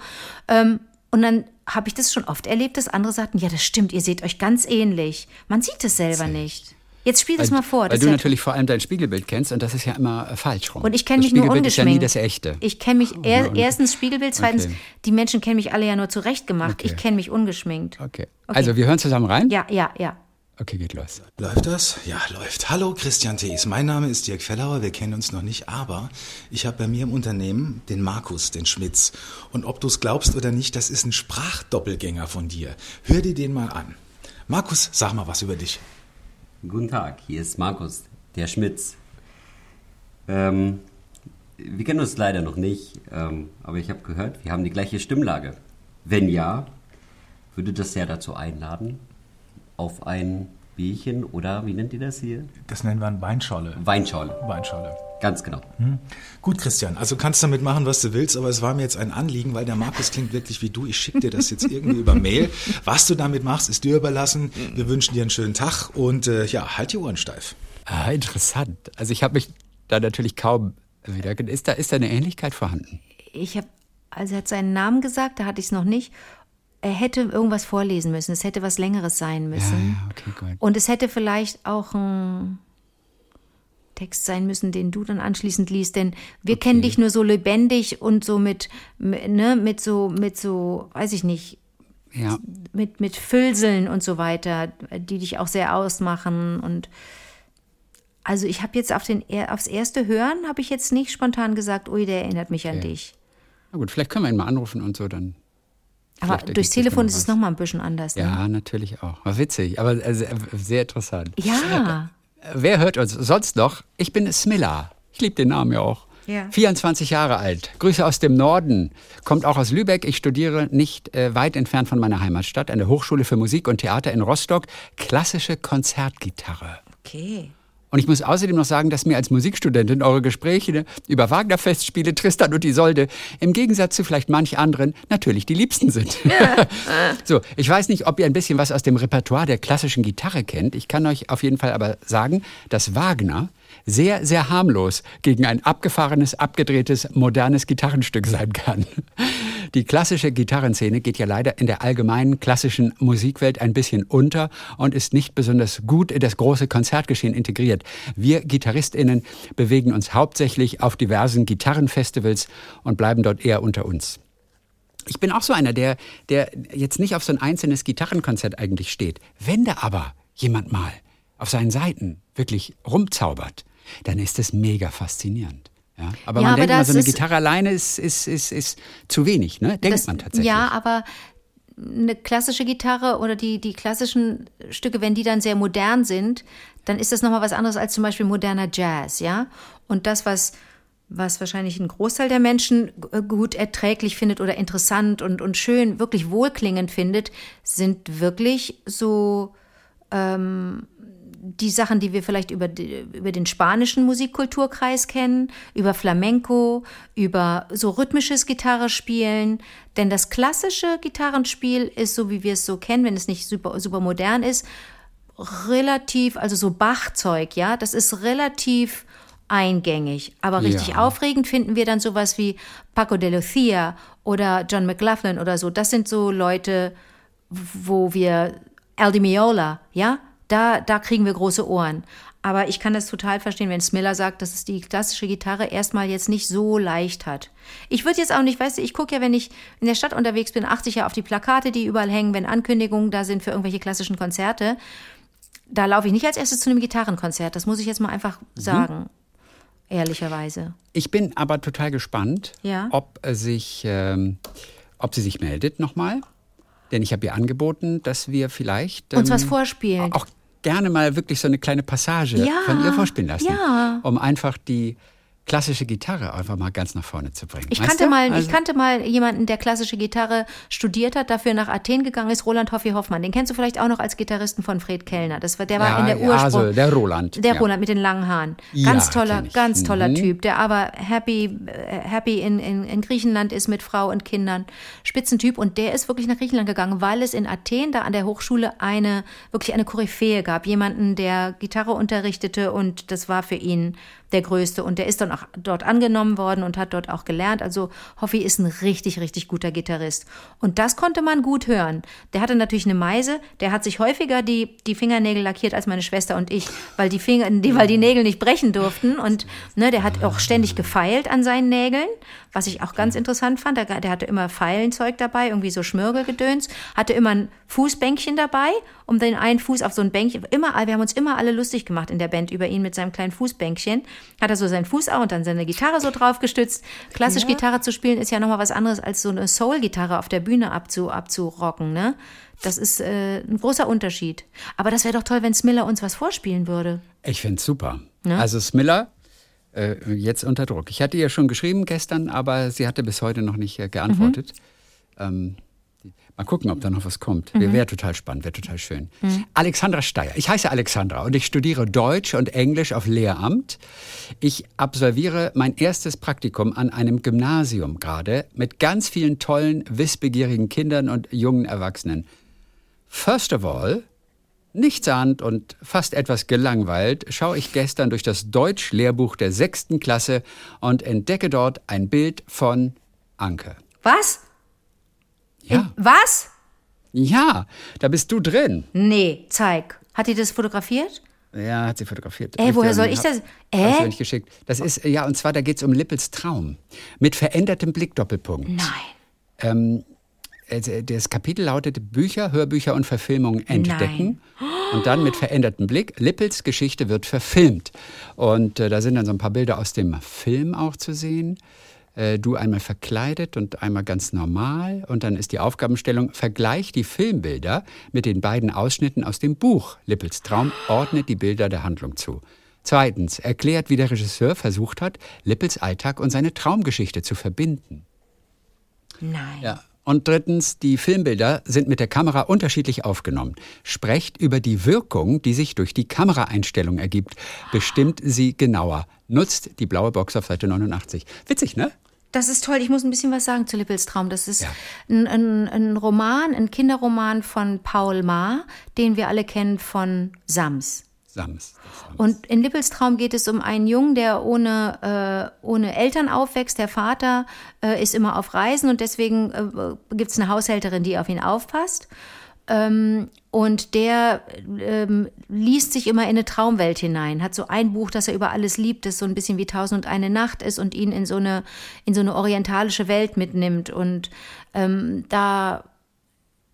ähm, und dann habe ich das schon oft erlebt, dass andere sagten, ja, das stimmt, ihr seht euch ganz ähnlich. Man sieht es selber nicht. Jetzt spiel das mal vor. Weil Das du ja- natürlich vor allem dein Spiegelbild kennst und das ist ja immer äh, falsch rum. und ich kenne mich nur Spiegelbild ist ja nie ungeschminkt. das echte. Ich kenne mich er, und- erstens Spiegelbild, zweitens Okay. die Menschen kennen mich alle ja nur zurechtgemacht. Okay. Ich kenne mich ungeschminkt. Okay. Also wir hören zusammen rein? Ja, ja, ja. Okay, geht los. Läuft das? Ja, läuft. Hallo, Christian Thees. Mein Name ist Dirk Fellauer. Wir kennen uns noch nicht, aber ich habe bei mir im Unternehmen den Markus, den Schmitz. Und ob du es glaubst oder nicht, das ist ein Sprachdoppelgänger von dir. Hör dir den mal an. Markus, sag mal was über dich. Guten Tag, hier ist Markus, der Schmitz. Ähm, wir kennen uns leider noch nicht, ähm, aber ich habe gehört, wir haben die gleiche Stimmlage. Wenn ja, würde das ja dazu einladen, auf ein Bierchen oder wie nennt ihr das hier? Das nennen wir eine Weinscholle. Weinschorle. Weinscholle. Ganz genau. Gut, Christian, also kannst damit machen, was du willst, aber es war mir jetzt ein Anliegen, weil der Markus klingt wirklich wie du. Ich schicke dir das jetzt irgendwie über Mail. Was du damit machst, ist dir überlassen. Wir wünschen dir einen schönen Tag und äh, ja, halt die Ohren steif. Ah, interessant. Also ich habe mich da natürlich kaum wieder. Ist da, ist da eine Ähnlichkeit vorhanden? Ich habe, also er hat seinen Namen gesagt, da hatte ich es noch nicht. Er hätte irgendwas vorlesen müssen. Es hätte was Längeres sein müssen. ja, okay, gut. Und es hätte vielleicht auch ein Text sein müssen, den du dann anschließend liest, denn wir kennen dich nur so lebendig und so mit, ne, mit so, mit so, weiß ich nicht, Ja, mit, mit Füllseln und so weiter, die dich auch sehr ausmachen. Und also ich habe jetzt auf den, aufs erste Hören, habe ich jetzt nicht spontan gesagt, ui, der erinnert mich an Okay. dich. na gut, vielleicht können wir ihn mal anrufen und so dann. Aber Vielleicht durchs Telefon ist es was. noch mal ein bisschen anders. Ne? Ja, natürlich auch. War witzig, aber äh, sehr, sehr interessant. Ja. Wer hört uns sonst noch? Ich bin Smilla. Ich liebe den Namen ja auch. Ja. 24 Jahre alt. Grüße aus dem Norden. Kommt auch aus Lübeck. Ich studiere nicht äh, weit entfernt von meiner Heimatstadt an der Hochschule für Musik und Theater in Rostock klassische Konzertgitarre. Okay. Und ich muss außerdem noch sagen, dass mir als Musikstudentin eure Gespräche über Wagner-Festspiele, Tristan und Isolde im Gegensatz zu vielleicht manch anderen natürlich die liebsten sind. so, ich weiß nicht, ob ihr ein bisschen was aus dem Repertoire der klassischen Gitarre kennt. Ich kann euch auf jeden Fall aber sagen, dass Wagner sehr, sehr harmlos gegen ein abgefahrenes, abgedrehtes, modernes Gitarrenstück sein kann. Die klassische Gitarrenszene geht ja leider in der allgemeinen klassischen Musikwelt ein bisschen unter und ist nicht besonders gut in das große Konzertgeschehen integriert. Wir GitarristInnen bewegen uns hauptsächlich auf diversen Gitarrenfestivals und bleiben dort eher unter uns. Ich bin auch so einer, der, der jetzt nicht auf so ein einzelnes Gitarrenkonzert eigentlich steht. Wenn da aber jemand mal auf seinen Seiten wirklich rumzaubert, dann ist das mega faszinierend. Ja, aber Ja, man aber denkt mal, so eine Gitarre alleine ist, ist, ist, ist zu wenig, ne? Denkt Das- man tatsächlich. Ja, aber eine klassische Gitarre oder die, die klassischen Stücke, wenn die dann sehr modern sind, dann ist das nochmal was anderes als zum Beispiel moderner Jazz, ja? Und das, was, was wahrscheinlich ein Großteil der Menschen g- gut erträglich findet oder interessant und, und schön, wirklich wohlklingend findet, sind wirklich so die Sachen, die wir vielleicht über, über den spanischen Musikkulturkreis kennen, über Flamenco, über so rhythmisches Gitarrespielen. Denn das klassische Gitarrenspiel ist, so wie wir es so kennen, wenn es nicht super, super modern ist, relativ, also so Bachzeug, ja, das ist relativ eingängig. Aber richtig Ja. aufregend finden wir dann sowas wie Paco de Lucia oder John McLaughlin oder so. Das sind so Leute, wo wir Al Di Meola, ja, da, da kriegen wir große Ohren. Aber ich kann das total verstehen, wenn Smiller sagt, dass es die klassische Gitarre erstmal jetzt nicht so leicht hat. Ich würde jetzt auch nicht, weißt du, ich gucke ja, wenn ich in der Stadt unterwegs bin, achte ich ja auf die Plakate, die überall hängen, wenn Ankündigungen da sind für irgendwelche klassischen Konzerte. Da laufe ich nicht als erstes zu einem Gitarrenkonzert. Das muss ich jetzt mal einfach sagen. Ehrlicherweise. Ich bin aber total gespannt, Ja. ob, äh, sich, ähm, ob sie sich meldet nochmal. Denn ich habe ihr angeboten, dass wir vielleicht. Uns ähm, was vorspielen. Auch gerne mal wirklich so eine kleine Passage Ja, von ihr vorspielen lassen, um einfach die klassische Gitarre einfach mal ganz nach vorne zu bringen. Ich Weißt kannte, du? mal, Also- ich kannte mal jemanden, der klassische Gitarre studiert hat, dafür nach Athen gegangen ist, Roland Hoffi Hoffmann. Den kennst du vielleicht auch noch als Gitarristen von Fred Kellner. Das war, der war Ja, in der ja, Ursprung. also der Roland, Der ja. Roland mit den langen Haaren. Ja, Ganz toller, kenn ich. ganz toller Mhm. Typ, der aber happy, äh, happy in, in, in Griechenland ist mit Frau und Kindern. Spitzentyp. Und der ist wirklich nach Griechenland gegangen, weil es in Athen da an der Hochschule eine, wirklich eine Koryphäe gab. Jemanden, der Gitarre unterrichtete und das war für ihn der Größte. Und der ist dann auch dort angenommen worden und hat dort auch gelernt. Also Hoffi ist ein richtig, richtig guter Gitarrist. Und das konnte man gut hören. Der hatte natürlich eine Meise. Der hat sich häufiger die, die Fingernägel lackiert als meine Schwester und ich, weil die Finger, die, weil die Nägel nicht brechen durften. Und ne, der hat auch ständig gefeilt an seinen Nägeln, was ich auch ganz interessant fand. Der, der hatte immer Feilenzeug dabei, irgendwie so Schmirgelgedöns, hatte immer ein Fußbänkchen dabei, um den einen Fuß auf so ein Bänkchen. Immer, wir haben uns immer alle lustig gemacht in der Band über ihn mit seinem kleinen Fußbänkchen. Hat er so seinen Fuß auch und dann seine Gitarre so drauf gestützt. Klassisch Gitarre zu spielen ist ja nochmal was anderes als so eine Soul-Gitarre auf der Bühne abzu, abzurocken, ne? Das ist äh, ein großer Unterschied. Aber das wäre doch toll, wenn Smiller uns was vorspielen würde. Ich finde es super. Also Smiller, äh, jetzt unter Druck. Ich hatte ihr schon geschrieben gestern, aber sie hatte bis heute noch nicht äh, geantwortet. Ähm, die- mal gucken, ob da noch was kommt. Wäre total spannend, wäre total schön. Alexandra Steyer. Ich heiße Alexandra und ich studiere Deutsch und Englisch auf Lehramt. Ich absolviere mein erstes Praktikum an einem Gymnasium gerade mit ganz vielen tollen, wissbegierigen Kindern und jungen Erwachsenen. First of all, Nichtsahnd und fast etwas gelangweilt schaue ich gestern durch das Deutsch-Lehrbuch der sechsten Klasse und entdecke dort ein Bild von Anke. Was? Ja, Was? ja, da bist du drin. Nee, zeig. Hat die das fotografiert? Ja, hat sie fotografiert. Ey, woher soll ich das- Hab ich Äh? nicht geschickt. Das ist, ja, und zwar, da geht es um Lippels Traum. Mit verändertem Blickdoppelpunkt. Nein. Also, Das Kapitel lautet Bücher, Hörbücher und Verfilmungen entdecken. Und dann mit verändertem Blick. Lippels Geschichte wird verfilmt. Und äh, da sind dann so ein paar Bilder aus dem Film auch zu sehen. Äh, du einmal verkleidet und einmal ganz normal. Und dann ist die Aufgabenstellung, vergleich die Filmbilder mit den beiden Ausschnitten aus dem Buch. Lippels Traum ordnet die Bilder der Handlung zu. Zweitens, erklärt, wie der Regisseur versucht hat, Lippels Alltag und seine Traumgeschichte zu verbinden. Nein. Ja. Und drittens, die Filmbilder sind mit der Kamera unterschiedlich aufgenommen. Sprecht über die Wirkung, die sich durch die Kameraeinstellung ergibt. Bestimmt sie genauer. Nutzt die blaue Box auf Seite 89. Witzig, ne? Das ist toll. Ich muss ein bisschen was sagen zu Lippels Traum. Das ist Ja. ein, ein, ein Roman, ein Kinderroman von Paul Maar, den wir alle kennen von Sams. Sams. Und in Lippels Traum geht es um einen Jungen, der ohne, äh, ohne Eltern aufwächst. Der Vater äh, ist immer auf Reisen und deswegen äh, gibt es eine Haushälterin, die auf ihn aufpasst. Ähm, und der ähm, liest sich immer in eine Traumwelt hinein, hat so ein Buch, das er über alles liebt, das so ein bisschen wie Tausend und eine Nacht ist und ihn in so eine, in so eine orientalische Welt mitnimmt. Und ähm, da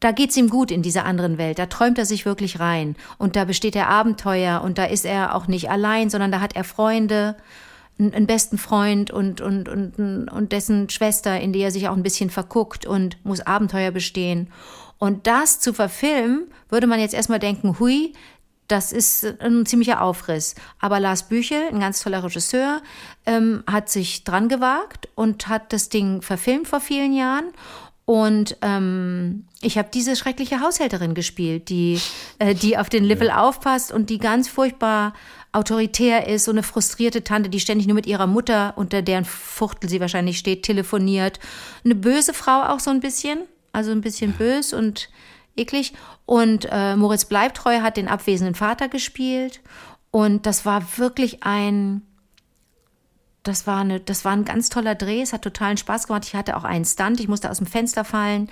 da geht's ihm gut in dieser anderen Welt. Da träumt er sich wirklich rein. Und da besteht er Abenteuer und da ist er auch nicht allein, sondern da hat er Freunde, einen, besten Freund und, und, und, und dessen Schwester, in die er sich auch ein bisschen verguckt und muss Abenteuer bestehen. Und das zu verfilmen, würde man jetzt erstmal denken, hui, das ist ein ziemlicher Aufriss. Aber Lars Büchel, ein ganz toller Regisseur, ähm, hat sich dran gewagt und hat das Ding verfilmt vor vielen Jahren. Und ähm, ich habe diese schreckliche Haushälterin gespielt, die, äh, die auf den Lippel aufpasst und die ganz furchtbar autoritär ist, so eine frustrierte Tante, die ständig nur mit ihrer Mutter, unter deren Fuchtel sie wahrscheinlich steht, telefoniert. Eine böse Frau auch so ein bisschen, also ein bisschen bös und eklig. Und äh, Moritz Bleibtreu hat den abwesenden Vater gespielt. Und das war wirklich ein, das war, eine, das war ein ganz toller Dreh. Es hat totalen Spaß gemacht. Ich hatte auch einen Stunt. Ich musste aus dem Fenster fallen.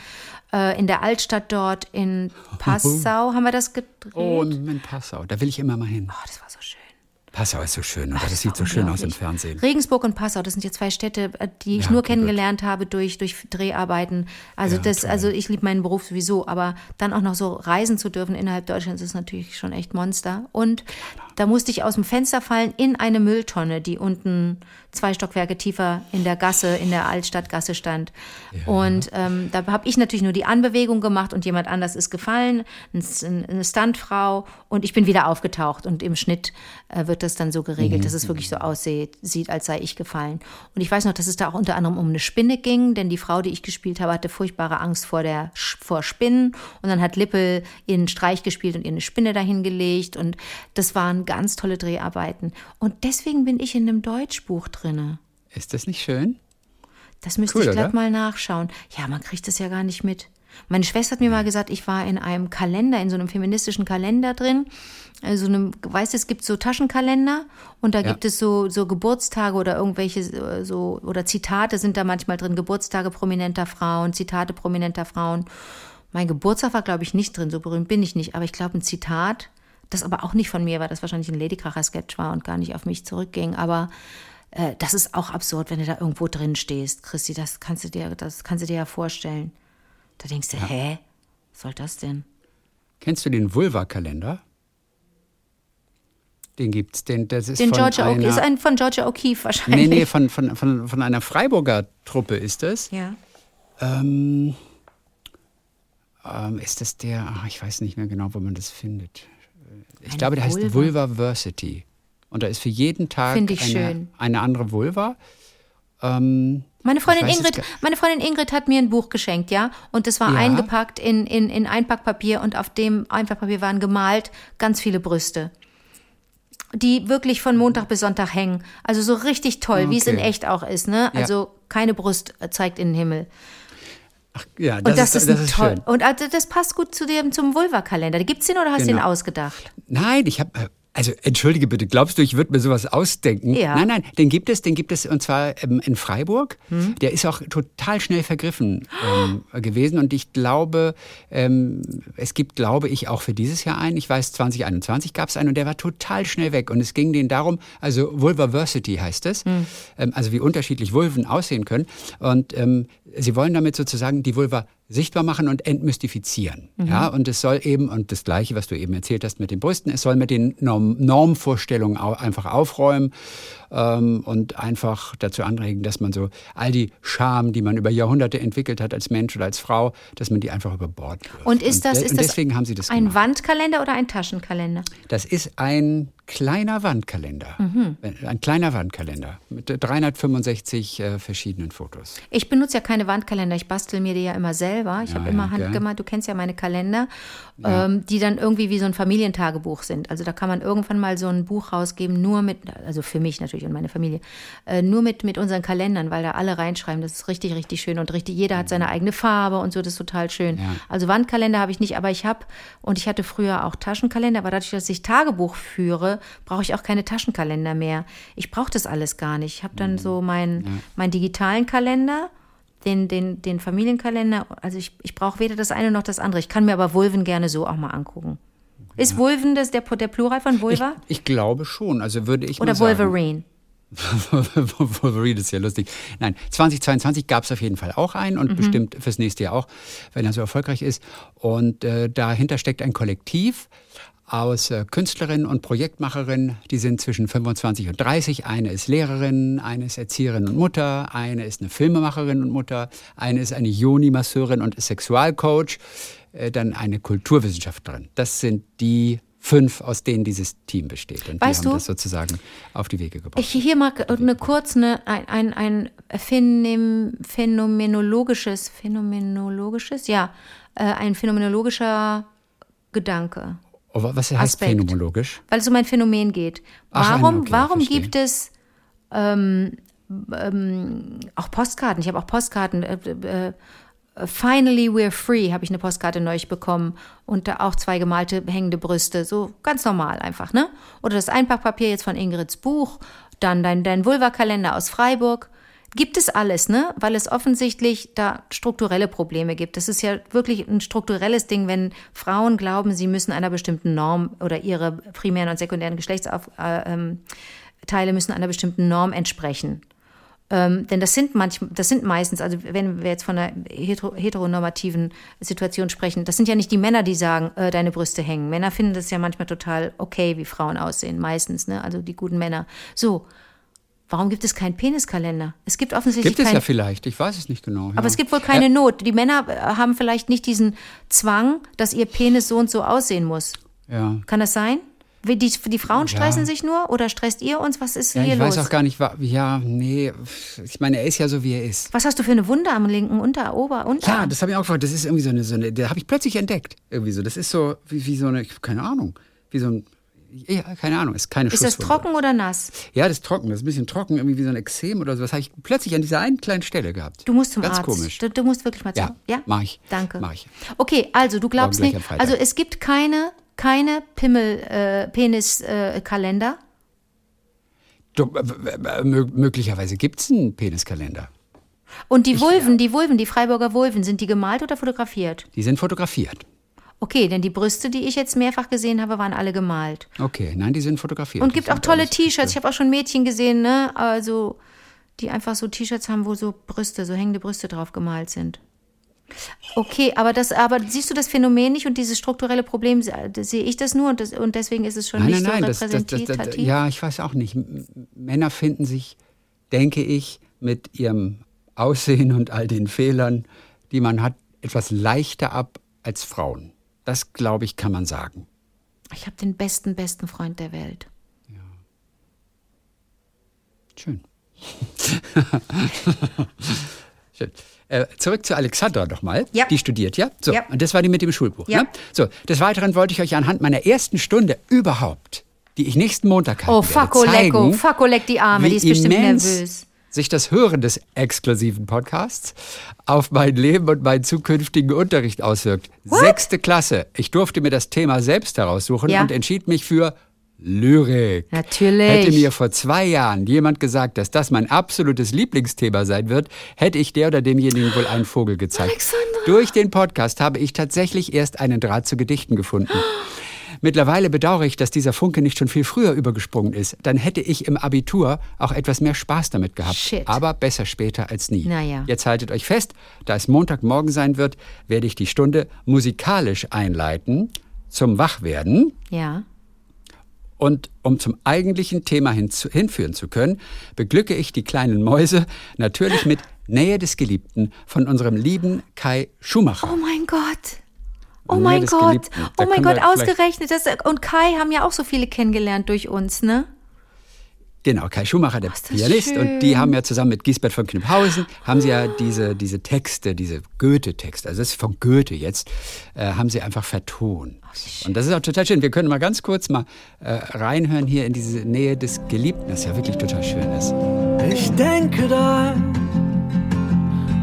Äh, in der Altstadt dort in Passau haben wir das gedreht. Oh, in Passau. Da will ich immer mal hin. Oh, das war so schön. Passau ist so schön, oder? Das, Das sieht so schön aus im. Fernsehen. Regensburg und Passau, das sind jetzt zwei Städte, äh, die ich Ja, nur kennengelernt habe durch, durch Dreharbeiten. Also Ja, das, toll. also ich liebe meinen Beruf sowieso, aber dann auch noch so reisen zu dürfen innerhalb Deutschlands ist natürlich schon echt Monster. Und da musste ich aus dem Fenster fallen in eine Mülltonne, die unten zwei Stockwerke tiefer in der Gasse, in der Altstadtgasse stand. Und ähm, da habe ich natürlich nur die Anbewegung gemacht und jemand anders ist gefallen, ein- eine Stuntfrau und ich bin wieder aufgetaucht. Und im Schnitt äh, wird das dann so geregelt, dass es wirklich so aussieht, sieht, als sei ich gefallen. Und ich weiß noch, dass es da auch unter anderem um eine Spinne ging, denn die Frau, die ich gespielt habe, hatte furchtbare Angst vor der vor Spinnen. Und dann hat Lippel ihren Streich gespielt und ihr eine Spinne dahin gelegt. Und das waren ganz tolle Dreharbeiten. Und deswegen bin ich in einem Deutschbuch drinne. Ist das nicht schön? Das müsste Cool, ich oder? mal nachschauen. Ja, man kriegt das ja gar nicht mit. Meine Schwester hat mir mal gesagt, ich war in einem Kalender, in so einem feministischen Kalender drin. Also einem, weißt du, es gibt so Taschenkalender und da Ja. gibt es so, so Geburtstage oder irgendwelche äh, so oder Zitate sind da manchmal drin, Geburtstage prominenter Frauen, Zitate prominenter Frauen. Mein Geburtstag war, glaube ich, nicht drin, so berühmt bin ich nicht, aber ich glaube, ein Zitat, das aber auch nicht von mir war, das wahrscheinlich ein Ladykracher-Sketch war und gar nicht auf mich zurückging, aber äh, das ist auch absurd, wenn du da irgendwo drin stehst, Christi, das kannst du dir, das kannst du dir ja vorstellen. Da denkst du, hä? Was soll das denn? Kennst du den Vulva-Kalender? Den gibt's, den, das ist Den von Georgia einer, ist ein von Georgia O'Keeffe wahrscheinlich. Nee, nee, von, von, von, von einer Freiburger Truppe ist es. Ja. Ähm, ähm, ist das der, ach, ich weiß nicht mehr genau, wo man das findet. Ich Eine glaube, der heißt Vulva? Vulvaversity. Und da ist für jeden Tag eine, eine andere Vulva. Ähm, Meine Freundin es Ingrid, meine Freundin Ingrid hat mir ein Buch geschenkt, ja, und das war Ja. eingepackt in, in, in Einpackpapier und auf dem Einpackpapier waren gemalt ganz viele Brüste. Die wirklich von Montag bis Sonntag hängen. Also so richtig toll, wie es in Okay. echt auch ist, ne? Ja. Also keine Brust zeigt in den Himmel. Ja, Und das, ist, das ist toll. schön. Und also das passt gut zu dem zum Vulva-Kalender. Gibt's den oder hast du Genau. den ausgedacht? Nein, ich habe. Also entschuldige bitte, glaubst du, ich würde mir sowas ausdenken? Ja. Nein, nein, den gibt es, den gibt es und zwar ähm, in Freiburg. Hm. Der ist auch total schnell vergriffen ähm, gewesen und ich glaube, ähm, es gibt, glaube ich, auch für dieses Jahr einen. Ich weiß, 2021 gab es einen und der war total schnell weg und es ging denen darum, also Vulvaversity heißt es, Hm. ähm, also wie unterschiedlich Vulven aussehen können und ähm, sie wollen damit sozusagen die Vulva sichtbar machen und entmystifizieren. Mhm. Ja, und es soll eben, und das Gleiche, was du eben erzählt hast mit den Brüsten, es soll mit den Norm Normvorstellungen einfach aufräumen ähm, und einfach dazu anregen, dass man so all die Scham, die man über Jahrhunderte entwickelt hat als Mensch oder als Frau, dass man die einfach über Bord wirft. Und ist das, de- ist und das deswegen haben sie das ein gemacht. Wandkalender oder ein Taschenkalender? Das ist ein kleiner Wandkalender. Mhm. Ein kleiner Wandkalender mit 365 äh, verschiedenen Fotos. Ich benutze ja keine Wandkalender, ich bastel mir die ja immer selber. Ich Ja, habe immer ja, handgemacht, du kennst ja meine Kalender, ähm, die dann irgendwie wie so ein Familientagebuch sind. Also da kann man irgendwann mal so ein Buch rausgeben, nur mit, also für mich natürlich und meine Familie, äh, nur mit, mit unseren Kalendern, weil da alle reinschreiben. Das ist richtig, richtig schön und richtig, jeder hat seine eigene Farbe und so, das ist total schön. Ja. Also Wandkalender habe ich nicht, aber ich habe, und ich hatte früher auch Taschenkalender, aber dadurch, dass ich Tagebuch führe, brauche ich auch keine Taschenkalender mehr. Ich brauche das alles gar nicht. Ich habe dann so meinen meinen digitalen Kalender, den, den, den Familienkalender. Also ich, ich brauche weder das eine noch das andere. Ich kann mir aber Vulven gerne so auch mal angucken. Ist Vulven das der, der Plural von Ich, Vulva? ich glaube schon, also würde ich Oder mal sagen. Wolverine? Wolverine ist ja lustig. Nein, 2022 gab es auf jeden Fall auch einen Mhm. und bestimmt fürs nächste Jahr auch, wenn er so erfolgreich ist. Und äh, dahinter steckt ein Kollektiv aus äh, Künstlerinnen und Projektmacherinnen. Die sind zwischen 25 und 30. Eine ist Lehrerin, eine ist Erzieherin und Mutter, eine ist eine Filmemacherin und Mutter, eine ist eine Joni-Masseurin und Sexualcoach, dann eine Kulturwissenschaftlerin. Das sind die fünf, aus denen dieses Team besteht. Und Weißt die haben du- das sozusagen auf die Wege gebracht. Ich hier mal eine kurz eine, ein, ein, ein Phänomen, phänomenologisches, phänomenologisches, ja, äh, ein phänomenologischer Gedanke. Oh, wa- was heißt Aspekt. phänomenologisch? weil es um ein Phänomen geht. Ach, Warum, ein- okay, warum verstehe. gibt es ähm, ähm, auch Postkarten? Ich habe auch Postkarten. Äh, äh, Finally we're free, habe ich eine Postkarte neulich bekommen und da auch zwei gemalte hängende Brüste, so ganz normal einfach, ne? Oder das Einpackpapier jetzt von Ingrids Buch, dann dein, dein Vulva-Kalender aus Freiburg. Gibt es alles, ne? Weil es offensichtlich da strukturelle Probleme gibt. Das ist ja wirklich ein strukturelles Ding, wenn Frauen glauben, sie müssen einer bestimmten Norm oder ihre primären und sekundären Geschlechtsteile äh, ähm, müssen einer bestimmten Norm entsprechen. Ähm, denn das sind manchmal, das sind meistens, also wenn wir jetzt von einer hetero heteronormativen Situation sprechen, das sind ja nicht die Männer, die sagen, äh, deine Brüste hängen. Männer finden das ja manchmal total okay, wie Frauen aussehen, meistens, ne? Also die guten Männer. So, warum gibt es keinen Peniskalender? Es gibt offensichtlich Gibt es keinen. ja vielleicht, ich weiß es nicht genau. aber ja. es gibt wohl keine Not. Die Männer äh, haben vielleicht nicht diesen Zwang, dass ihr Penis so und so aussehen muss. Ja. Kann das sein? Wie Die, die Frauen stressen sich nur oder stresst ihr uns? Was ist Ja, hier ich los? weiß auch gar nicht, ja, nee, ich meine, er ist ja so, wie er ist. Was hast du für eine Wunde am linken Unter, Ober, Ja, Unterarm? das habe ich auch gefragt. Das ist irgendwie so eine, so eine da habe ich plötzlich entdeckt. Irgendwie so. Das ist so wie, wie so eine, ich keine Ahnung, wie so ein, ja, keine Ahnung, ist keine ist das trocken oder nass? Ja, das ist trocken, das ist ein bisschen trocken, irgendwie wie so ein Exem oder so. Das habe ich plötzlich an dieser einen kleinen Stelle gehabt. Du musst zum Ganz Arzt. komisch. Du, du musst wirklich mal zum Ja, Ja, mach ich. Danke. Mach ich. Okay, also du glaubst nicht. Also es gibt keine, keine Pimmel, äh, äh, möglicherweise gibt es einen Peniskalender. Und die Vulven, die Vulven, die Freiburger Vulven, sind die gemalt oder fotografiert? Die sind fotografiert. Okay, denn die Brüste, die ich jetzt mehrfach gesehen habe, waren alle gemalt. Okay, nein, die sind fotografiert. Und gibt auch tolle T-Shirts. Ich habe auch schon Mädchen gesehen, ne? Also, die einfach so T-Shirts haben, wo so Brüste, so hängende Brüste drauf gemalt sind. Okay, aber das, aber siehst du das Phänomen nicht und dieses strukturelle Problem, das sehe ich das nur und, das, und deswegen ist es schon Nein, nicht nein, nein, so das, das, das, repräsentativ. ja, ich weiß auch nicht. Männer finden sich, denke ich, mit ihrem Aussehen und all den Fehlern, die man hat, etwas leichter ab als Frauen. Das, glaube ich, kann man sagen. Ich habe den besten, besten Freund der Welt. Schön. Schön. Äh, zurück zu Alexandra nochmal. Ja. Die studiert, ja? So, Ja. und das war die mit dem Schulbuch. Ja. Ne? So, des Weiteren wollte ich euch anhand meiner ersten Stunde überhaupt, die ich nächsten Montag halten Oh, Lecko, zeigen, Leck die Arme, wie die ist bestimmt nervös. sich das Hören des exklusiven Podcasts auf mein Leben und meinen zukünftigen Unterricht auswirkt. Sechste Klasse. Ich durfte mir das Thema selbst heraussuchen Ja. und entschied mich für Lyrik. Natürlich. Hätte mir vor zwei Jahren jemand gesagt, dass das mein absolutes Lieblingsthema sein wird, hätte ich der oder demjenigen wohl einen Vogel gezeigt. Alexandra. Durch den Podcast habe ich tatsächlich erst einen Draht zu Gedichten gefunden. Mittlerweile bedauere ich, dass dieser Funke nicht schon viel früher übergesprungen ist. Dann hätte ich im Abitur auch etwas mehr Spaß damit gehabt. Shit. Aber besser später als nie. Na ja. Jetzt haltet euch fest, da es Montagmorgen sein wird, werde ich die Stunde musikalisch einleiten zum Wachwerden. Ja. Und um zum eigentlichen Thema hinführen zu können, beglücke ich die kleinen Mäuse natürlich mit Nähe des Geliebten von unserem lieben Kai Schumacher. Oh mein Gott. Oh Nähe mein Gott. Geliebten. Da Oh mein Gott, ausgerechnet. Das, und Kai haben ja auch so viele kennengelernt durch uns, ne? Genau, Kai Schumacher, der Oh, Pianist. schön. Und die haben ja zusammen mit Giesbert von Kniphausen, haben sie ja diese, diese Texte, diese Goethe-Texte, also das ist von Goethe jetzt, äh, haben sie einfach vertont. Oh, und das ist auch total schön. Wir können mal ganz kurz mal äh, reinhören hier in diese Nähe des Geliebten, das ja wirklich total schön ist. Ich denke daran,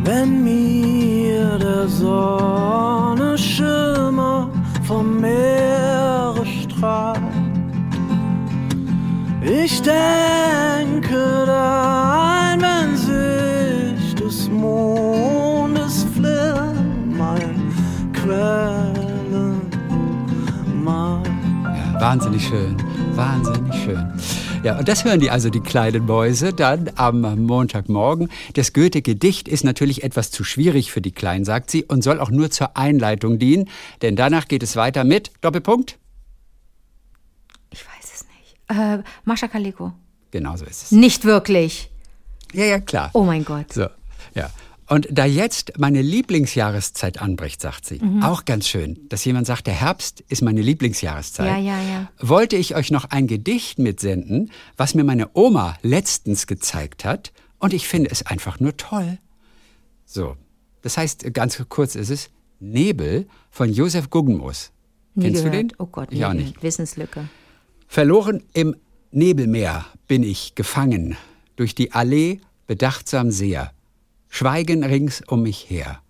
wenn mir der Sonne Schimmer vom Meere strahlt. Ich denke daran, wenn sich des Mondes Flimmer in Quellen malt. Ja, wahnsinnig schön, wahnsinnig schön. Ja, und das hören die also, die kleinen Mäuse, dann am Montagmorgen. Das Goethe-Gedicht ist natürlich etwas zu schwierig für die Kleinen, sagt sie, und soll auch nur zur Einleitung dienen, denn danach geht es weiter mit Doppelpunkt. Ich weiß es nicht. Äh, Mascha Kaleko. Genau so ist es. Nicht wirklich. Ja, ja, klar. Oh mein Gott. So, ja. Und da jetzt meine Lieblingsjahreszeit anbricht, sagt sie, Mhm. auch ganz schön, dass jemand sagt, der Herbst ist meine Lieblingsjahreszeit. Ja, ja, ja. Wollte ich euch noch ein Gedicht mitsenden, was mir meine Oma letztens gezeigt hat. Und ich finde es einfach nur toll. So, das heißt, ganz kurz ist es Nebel von Josef Guggenmus. Nie Kennst gehört. du den? Oh Gott, ich nie auch nicht. Wissenslücke. Verloren im Nebelmeer bin ich gefangen, durch die Allee bedachtsam sehr. Schweigen rings um mich her.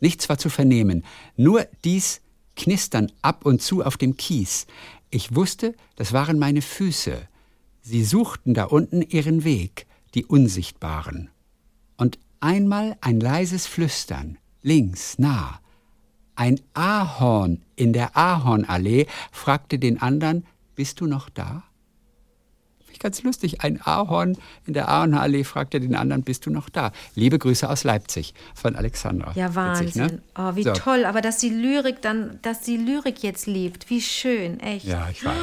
Nichts war zu vernehmen, nur dies Knistern ab und zu auf dem Kies. Ich wusste, das waren meine Füße. Sie suchten da unten ihren Weg, die Unsichtbaren. Und einmal ein leises Flüstern, links, nah. Ein Ahorn in der Ahornallee fragte den anderen, bist du noch da? ich ganz lustig. Ein Ahorn in der Ahornallee fragte den anderen, bist du noch da? Liebe Grüße aus Leipzig von Alexandra. Ja, Wahnsinn. Witzig, ne? Oh, wie So. toll. Aber dass die Lyrik dann, dass die Lyrik jetzt lebt. Wie schön, echt. Ja, ich weiß.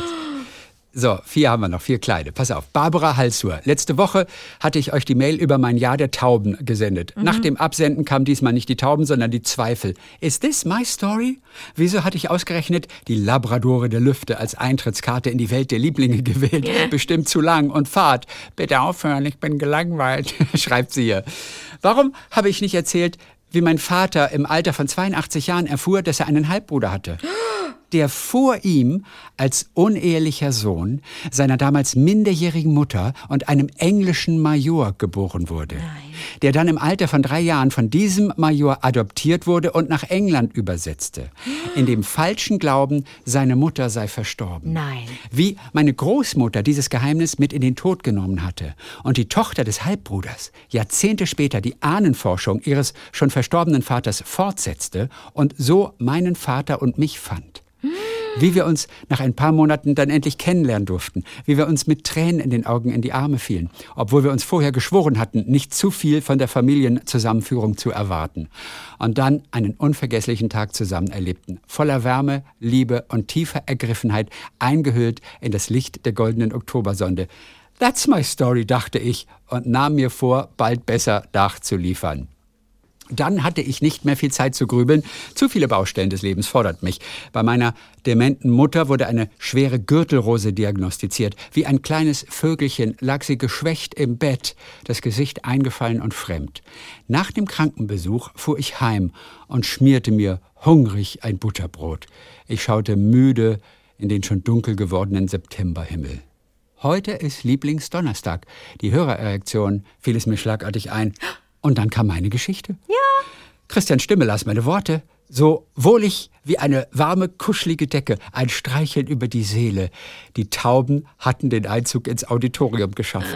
So, vier haben wir noch, vier kleine. Pass auf. Barbara Halsur. Letzte Woche hatte ich euch die Mail über mein Jahr der Tauben gesendet. Nach dem Absenden kam diesmal nicht die Tauben, sondern die Zweifel. Is this my story? Wieso hatte ich ausgerechnet die Labradore der Lüfte als Eintrittskarte in die Welt der Lieblinge gewählt? Bestimmt zu lang und Fahrt. Bitte aufhören, ich bin gelangweilt, schreibt sie hier. Warum habe ich nicht erzählt, wie mein Vater im Alter von 82 Jahren erfuhr, dass er einen Halbbruder hatte? der vor ihm als unehelicher Sohn seiner damals minderjährigen Mutter und einem englischen Major geboren wurde, der dann im Alter von drei Jahren von diesem Major adoptiert wurde und nach England übersetzte, in dem falschen Glauben, seine Mutter sei verstorben. Nein. Wie meine Großmutter dieses Geheimnis mit in den Tod genommen hatte und die Tochter des Halbbruders Jahrzehnte später die Ahnenforschung ihres schon verstorbenen Vaters fortsetzte und so meinen Vater und mich fand. Wie wir uns nach ein paar Monaten dann endlich kennenlernen durften, wie wir uns mit Tränen in den Augen in die Arme fielen, obwohl wir uns vorher geschworen hatten, nicht zu viel von der Familienzusammenführung zu erwarten. Und dann einen unvergesslichen Tag zusammen erlebten, voller Wärme, Liebe und tiefer Ergriffenheit, eingehüllt in das Licht der goldenen Oktobersonde. That's my story, dachte ich und nahm mir vor, bald besser nachzuliefern. Dann hatte ich nicht mehr viel Zeit zu grübeln. Zu viele Baustellen des Lebens fordert mich. Bei meiner dementen Mutter wurde eine schwere Gürtelrose diagnostiziert. Wie ein kleines Vögelchen lag sie geschwächt im Bett, das Gesicht eingefallen und fremd. Nach dem Krankenbesuch fuhr ich heim und schmierte mir hungrig ein Butterbrot. Ich schaute müde in den schon dunkel gewordenen Septemberhimmel. Heute ist Lieblingsdonnerstag. Die Hörererektion fiel es mir schlagartig ein. Und dann kam meine Geschichte. Ja. Christian Stimme las meine Worte. So wohlig wie eine warme, kuschelige Decke, ein Streicheln über die Seele. Die Tauben hatten den Einzug ins Auditorium geschafft.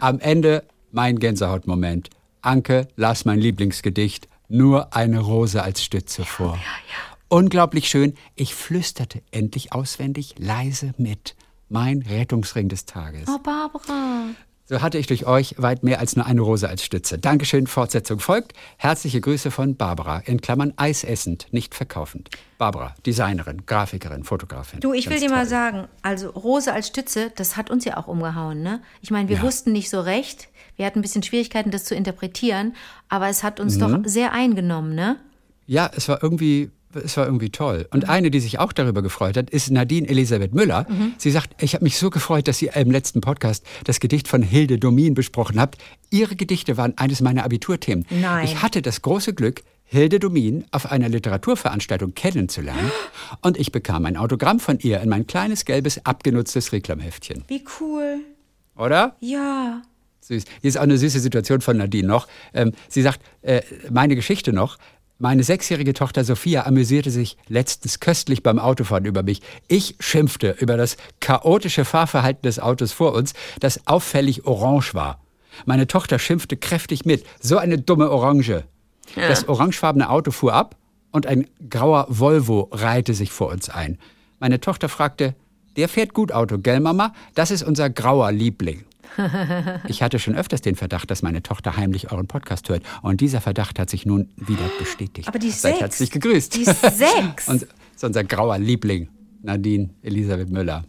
Am Ende mein Gänsehautmoment. Anke las mein Lieblingsgedicht, nur eine Rose als Stütze vor. Unglaublich schön, ich flüsterte endlich auswendig leise mit. Mein Rettungsring des Tages. Oh, Barbara. So hatte ich durch euch weit mehr als nur eine Rose als Stütze. Dankeschön, Fortsetzung folgt. Herzliche Grüße von Barbara, in Klammern eisessend, nicht verkaufend. Barbara, Designerin, Grafikerin, Fotografin. Du, ich will Ganz dir mal toll. sagen, also Rose als Stütze, das hat uns ja auch umgehauen, ne? Ich meine, wir Ja. wussten nicht so recht. Wir hatten ein bisschen Schwierigkeiten, das zu interpretieren, aber es hat Mhm. uns doch sehr eingenommen, ne? Ja, es war irgendwie, es war irgendwie toll. Und eine, die sich auch darüber gefreut hat, ist Nadine Elisabeth Müller. Sie sagt, ich habe mich so gefreut, dass Sie im letzten Podcast das Gedicht von Hilde Domin besprochen habt. Ihre Gedichte waren eines meiner Abiturthemen. Nein. Ich hatte das große Glück, Hilde Domin auf einer Literaturveranstaltung kennenzulernen. Und ich bekam ein Autogramm von ihr in mein kleines, gelbes, abgenutztes Reklamheftchen. Wie cool. Oder? Ja. Süß. Hier ist auch eine süße Situation von Nadine noch. Ähm, sie sagt, äh, meine Geschichte noch. Meine sechsjährige Tochter Sophia amüsierte sich letztens köstlich beim Autofahren über mich. Ich schimpfte über das chaotische Fahrverhalten des Autos vor uns, das auffällig orange war. Meine Tochter schimpfte kräftig mit. So eine dumme Orange. Das orangefarbene Auto fuhr ab und ein grauer Volvo reihte sich vor uns ein. Meine Tochter fragte, der fährt gut Auto, gell Mama? Das ist unser grauer Liebling. Ich hatte schon öfters den Verdacht, dass meine Tochter heimlich euren Podcast hört. Und dieser Verdacht hat sich nun wieder bestätigt. Aber die Seid sechs. herzlich gegrüßt. Die sechs. Und unser grauer Liebling, Nadine Elisabeth Müller.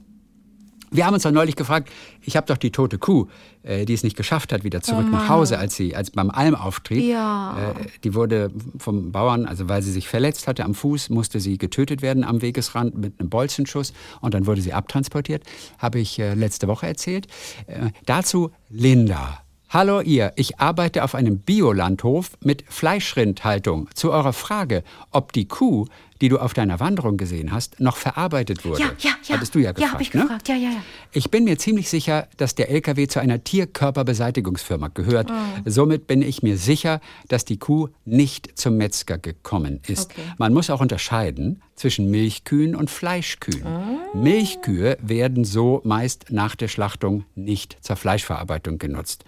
Wir haben uns doch neulich gefragt, ich habe doch die tote Kuh, äh, die es nicht geschafft hat, wieder zurück nach Hause, als sie als beim Almauftrieb. Ja. Äh, die wurde vom Bauern, also weil sie sich verletzt hatte am Fuß, musste sie getötet werden am Wegesrand mit einem Bolzenschuss und dann wurde sie abtransportiert. Habe ich äh, letzte Woche erzählt. Äh, dazu Linda. Hallo ihr, ich arbeite auf einem Biolandhof mit Fleischrindhaltung. Zu eurer Frage, ob die Kuh, die du auf deiner Wanderung gesehen hast, noch verarbeitet wurde. Ja, ja, ja. Hattest du ja gefragt, Ja, habe ich ne? gefragt. Ja, ja, ja. Ich bin mir ziemlich sicher, dass der LKW zu einer Tierkörperbeseitigungsfirma gehört. Somit bin ich mir sicher, dass die Kuh nicht zum Metzger gekommen ist. Okay. Man muss auch unterscheiden zwischen Milchkühen und Fleischkühen. Milchkühe werden so meist nach der Schlachtung nicht zur Fleischverarbeitung genutzt.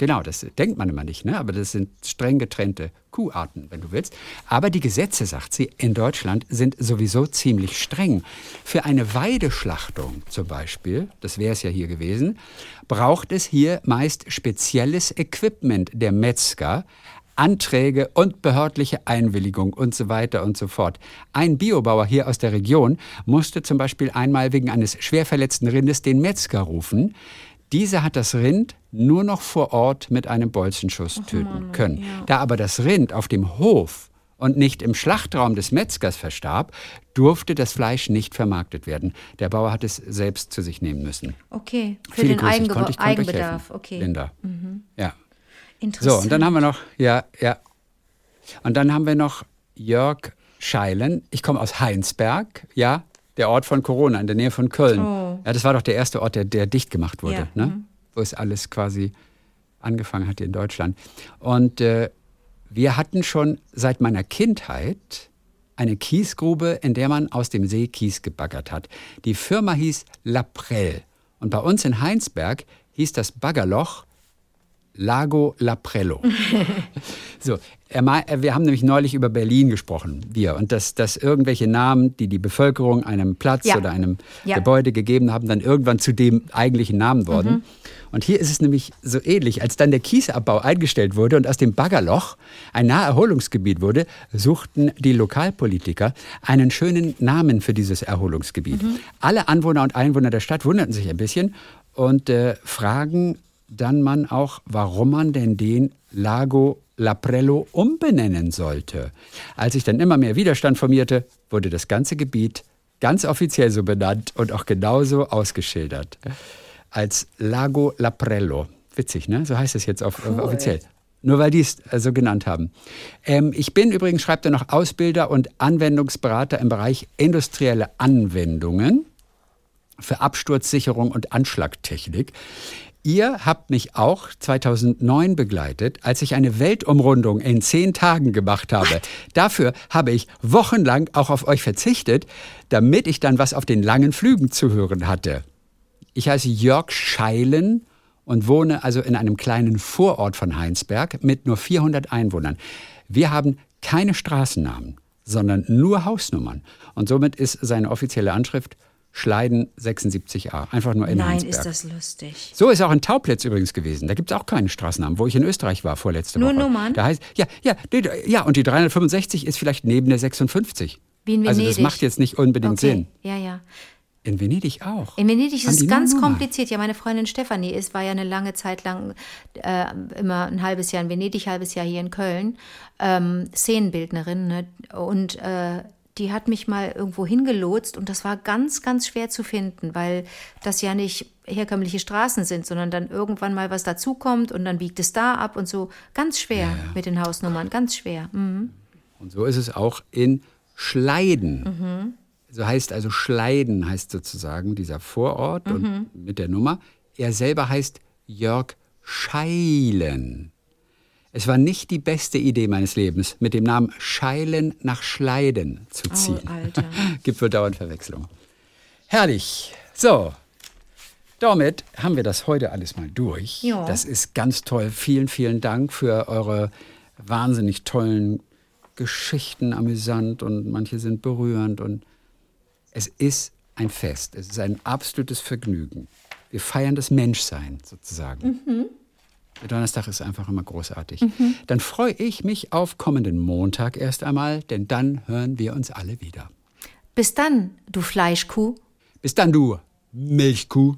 Genau, das denkt man immer nicht, ne? aber das sind streng getrennte Kuharten, wenn du willst. Aber die Gesetze, sagt sie, in Deutschland sind sowieso ziemlich streng. Für eine Weideschlachtung zum Beispiel, das wäre es ja hier gewesen, braucht es hier meist spezielles Equipment der Metzger, Anträge und behördliche Einwilligung und so weiter und so fort. Ein Biobauer hier aus der Region musste zum Beispiel einmal wegen eines schwer verletzten Rindes den Metzger rufen. Dieser hat das Rind nur noch vor Ort mit einem Bolzenschuss töten können. Da aber das Rind auf dem Hof und nicht im Schlachtraum des Metzgers verstarb, durfte das Fleisch nicht vermarktet werden. Der Bauer hat es selbst zu sich nehmen müssen. Okay, für Viele den Grüße, konnte- ich Eigenbedarf. Okay, Linda. Ja. interessant. So, und dann haben wir noch, ja, ja. Und dann haben wir noch Jörg Scheilen. Ich komme aus Heinsberg, ja, der Ort von Corona, in der Nähe von Köln. Ja, das war doch der erste Ort, der, der dicht gemacht wurde, Ja, ne? wo es alles quasi angefangen hat hier in Deutschland. Und äh, wir hatten schon seit meiner Kindheit eine Kiesgrube, in der man aus dem See Kies gebaggert hat. Die Firma hieß Laprell. Und bei uns in Heinsberg hieß das Baggerloch Lago Laprello. so, äh, wir haben nämlich neulich über Berlin gesprochen, wir, und dass, dass irgendwelche Namen, die die Bevölkerung einem Platz Ja. oder einem Ja. Gebäude gegeben haben, dann irgendwann zu dem eigentlichen Namen wurden. Und hier ist es nämlich so ähnlich. Als dann der Kiesabbau eingestellt wurde und aus dem Baggerloch ein Naherholungsgebiet wurde, suchten die Lokalpolitiker einen schönen Namen für dieses Erholungsgebiet. Alle Anwohner und Einwohner der Stadt wunderten sich ein bisschen und äh, fragen dann man auch, warum man denn den Lago Laprello umbenennen sollte. Als sich dann immer mehr Widerstand formierte, wurde das ganze Gebiet ganz offiziell so benannt und auch genauso ausgeschildert. Als Lago Laprello. Witzig, ne? So heißt es jetzt auf, offiziell. Nur weil die es äh, so genannt haben. Ähm, ich bin übrigens, schreibt er noch, Ausbilder und Anwendungsberater im Bereich industrielle Anwendungen für Absturzsicherung und Anschlagtechnik. Ihr habt mich auch 2009 begleitet, als ich eine Weltumrundung in zehn Tagen gemacht habe. Dafür habe ich wochenlang auch auf euch verzichtet, damit ich dann was auf den langen Flügen zu hören hatte. Ich heiße Jörg Scheilen und wohne also in einem kleinen Vorort von Heinsberg mit nur 400 Einwohnern. Wir haben keine Straßennamen, sondern nur Hausnummern. Und somit ist seine offizielle Anschrift Schleiden 76a. Einfach nur in Nein, Heinsberg. ist das lustig. So ist auch in Tauplitz übrigens gewesen. Da gibt es auch keine Straßennamen, wo ich in Österreich war vorletzte Nur Woche. Nummern? Da heißt, ja, ja, ja, und die 365 ist vielleicht neben der 56. Wie in Also Venedig. das macht jetzt nicht unbedingt Okay, Sinn. ja, ja. In Venedig auch. In Venedig ist es nur ganz kompliziert. Ja, meine Freundin Stefanie ist, war ja eine lange Zeit lang äh, immer ein halbes Jahr in Venedig, halbes Jahr hier in Köln, ähm, Szenenbildnerin. Ne? Und äh, die hat mich mal irgendwo hingelotst und das war ganz, ganz schwer zu finden, weil das ja nicht herkömmliche Straßen sind, sondern dann irgendwann mal was dazukommt und dann biegt es da ab und so. Ganz schwer mit den Hausnummern, ganz schwer. Mhm. Und so ist es auch in Schleiden. Mhm. So heißt also Schleiden heißt sozusagen dieser Vorort Mhm. und mit der Nummer. Er selber heißt Jörg Scheilen. Es war nicht die beste Idee meines Lebens, mit dem Namen Scheilen nach Schleiden zu ziehen. Oh, Alter. Gibt wohl dauernd Verwechslung. Herrlich. So. Damit haben wir das heute alles mal durch. Ja. Das ist ganz toll. Vielen, vielen Dank für eure wahnsinnig tollen Geschichten, amüsant und manche sind berührend. Und es ist ein Fest. Es ist ein absolutes Vergnügen. Wir feiern das Menschsein sozusagen. Der Donnerstag ist einfach immer großartig. Dann freue ich mich auf kommenden Montag erst einmal, denn dann hören wir uns alle wieder. Bis dann, du Fleischkuh. Bis dann, du Milchkuh.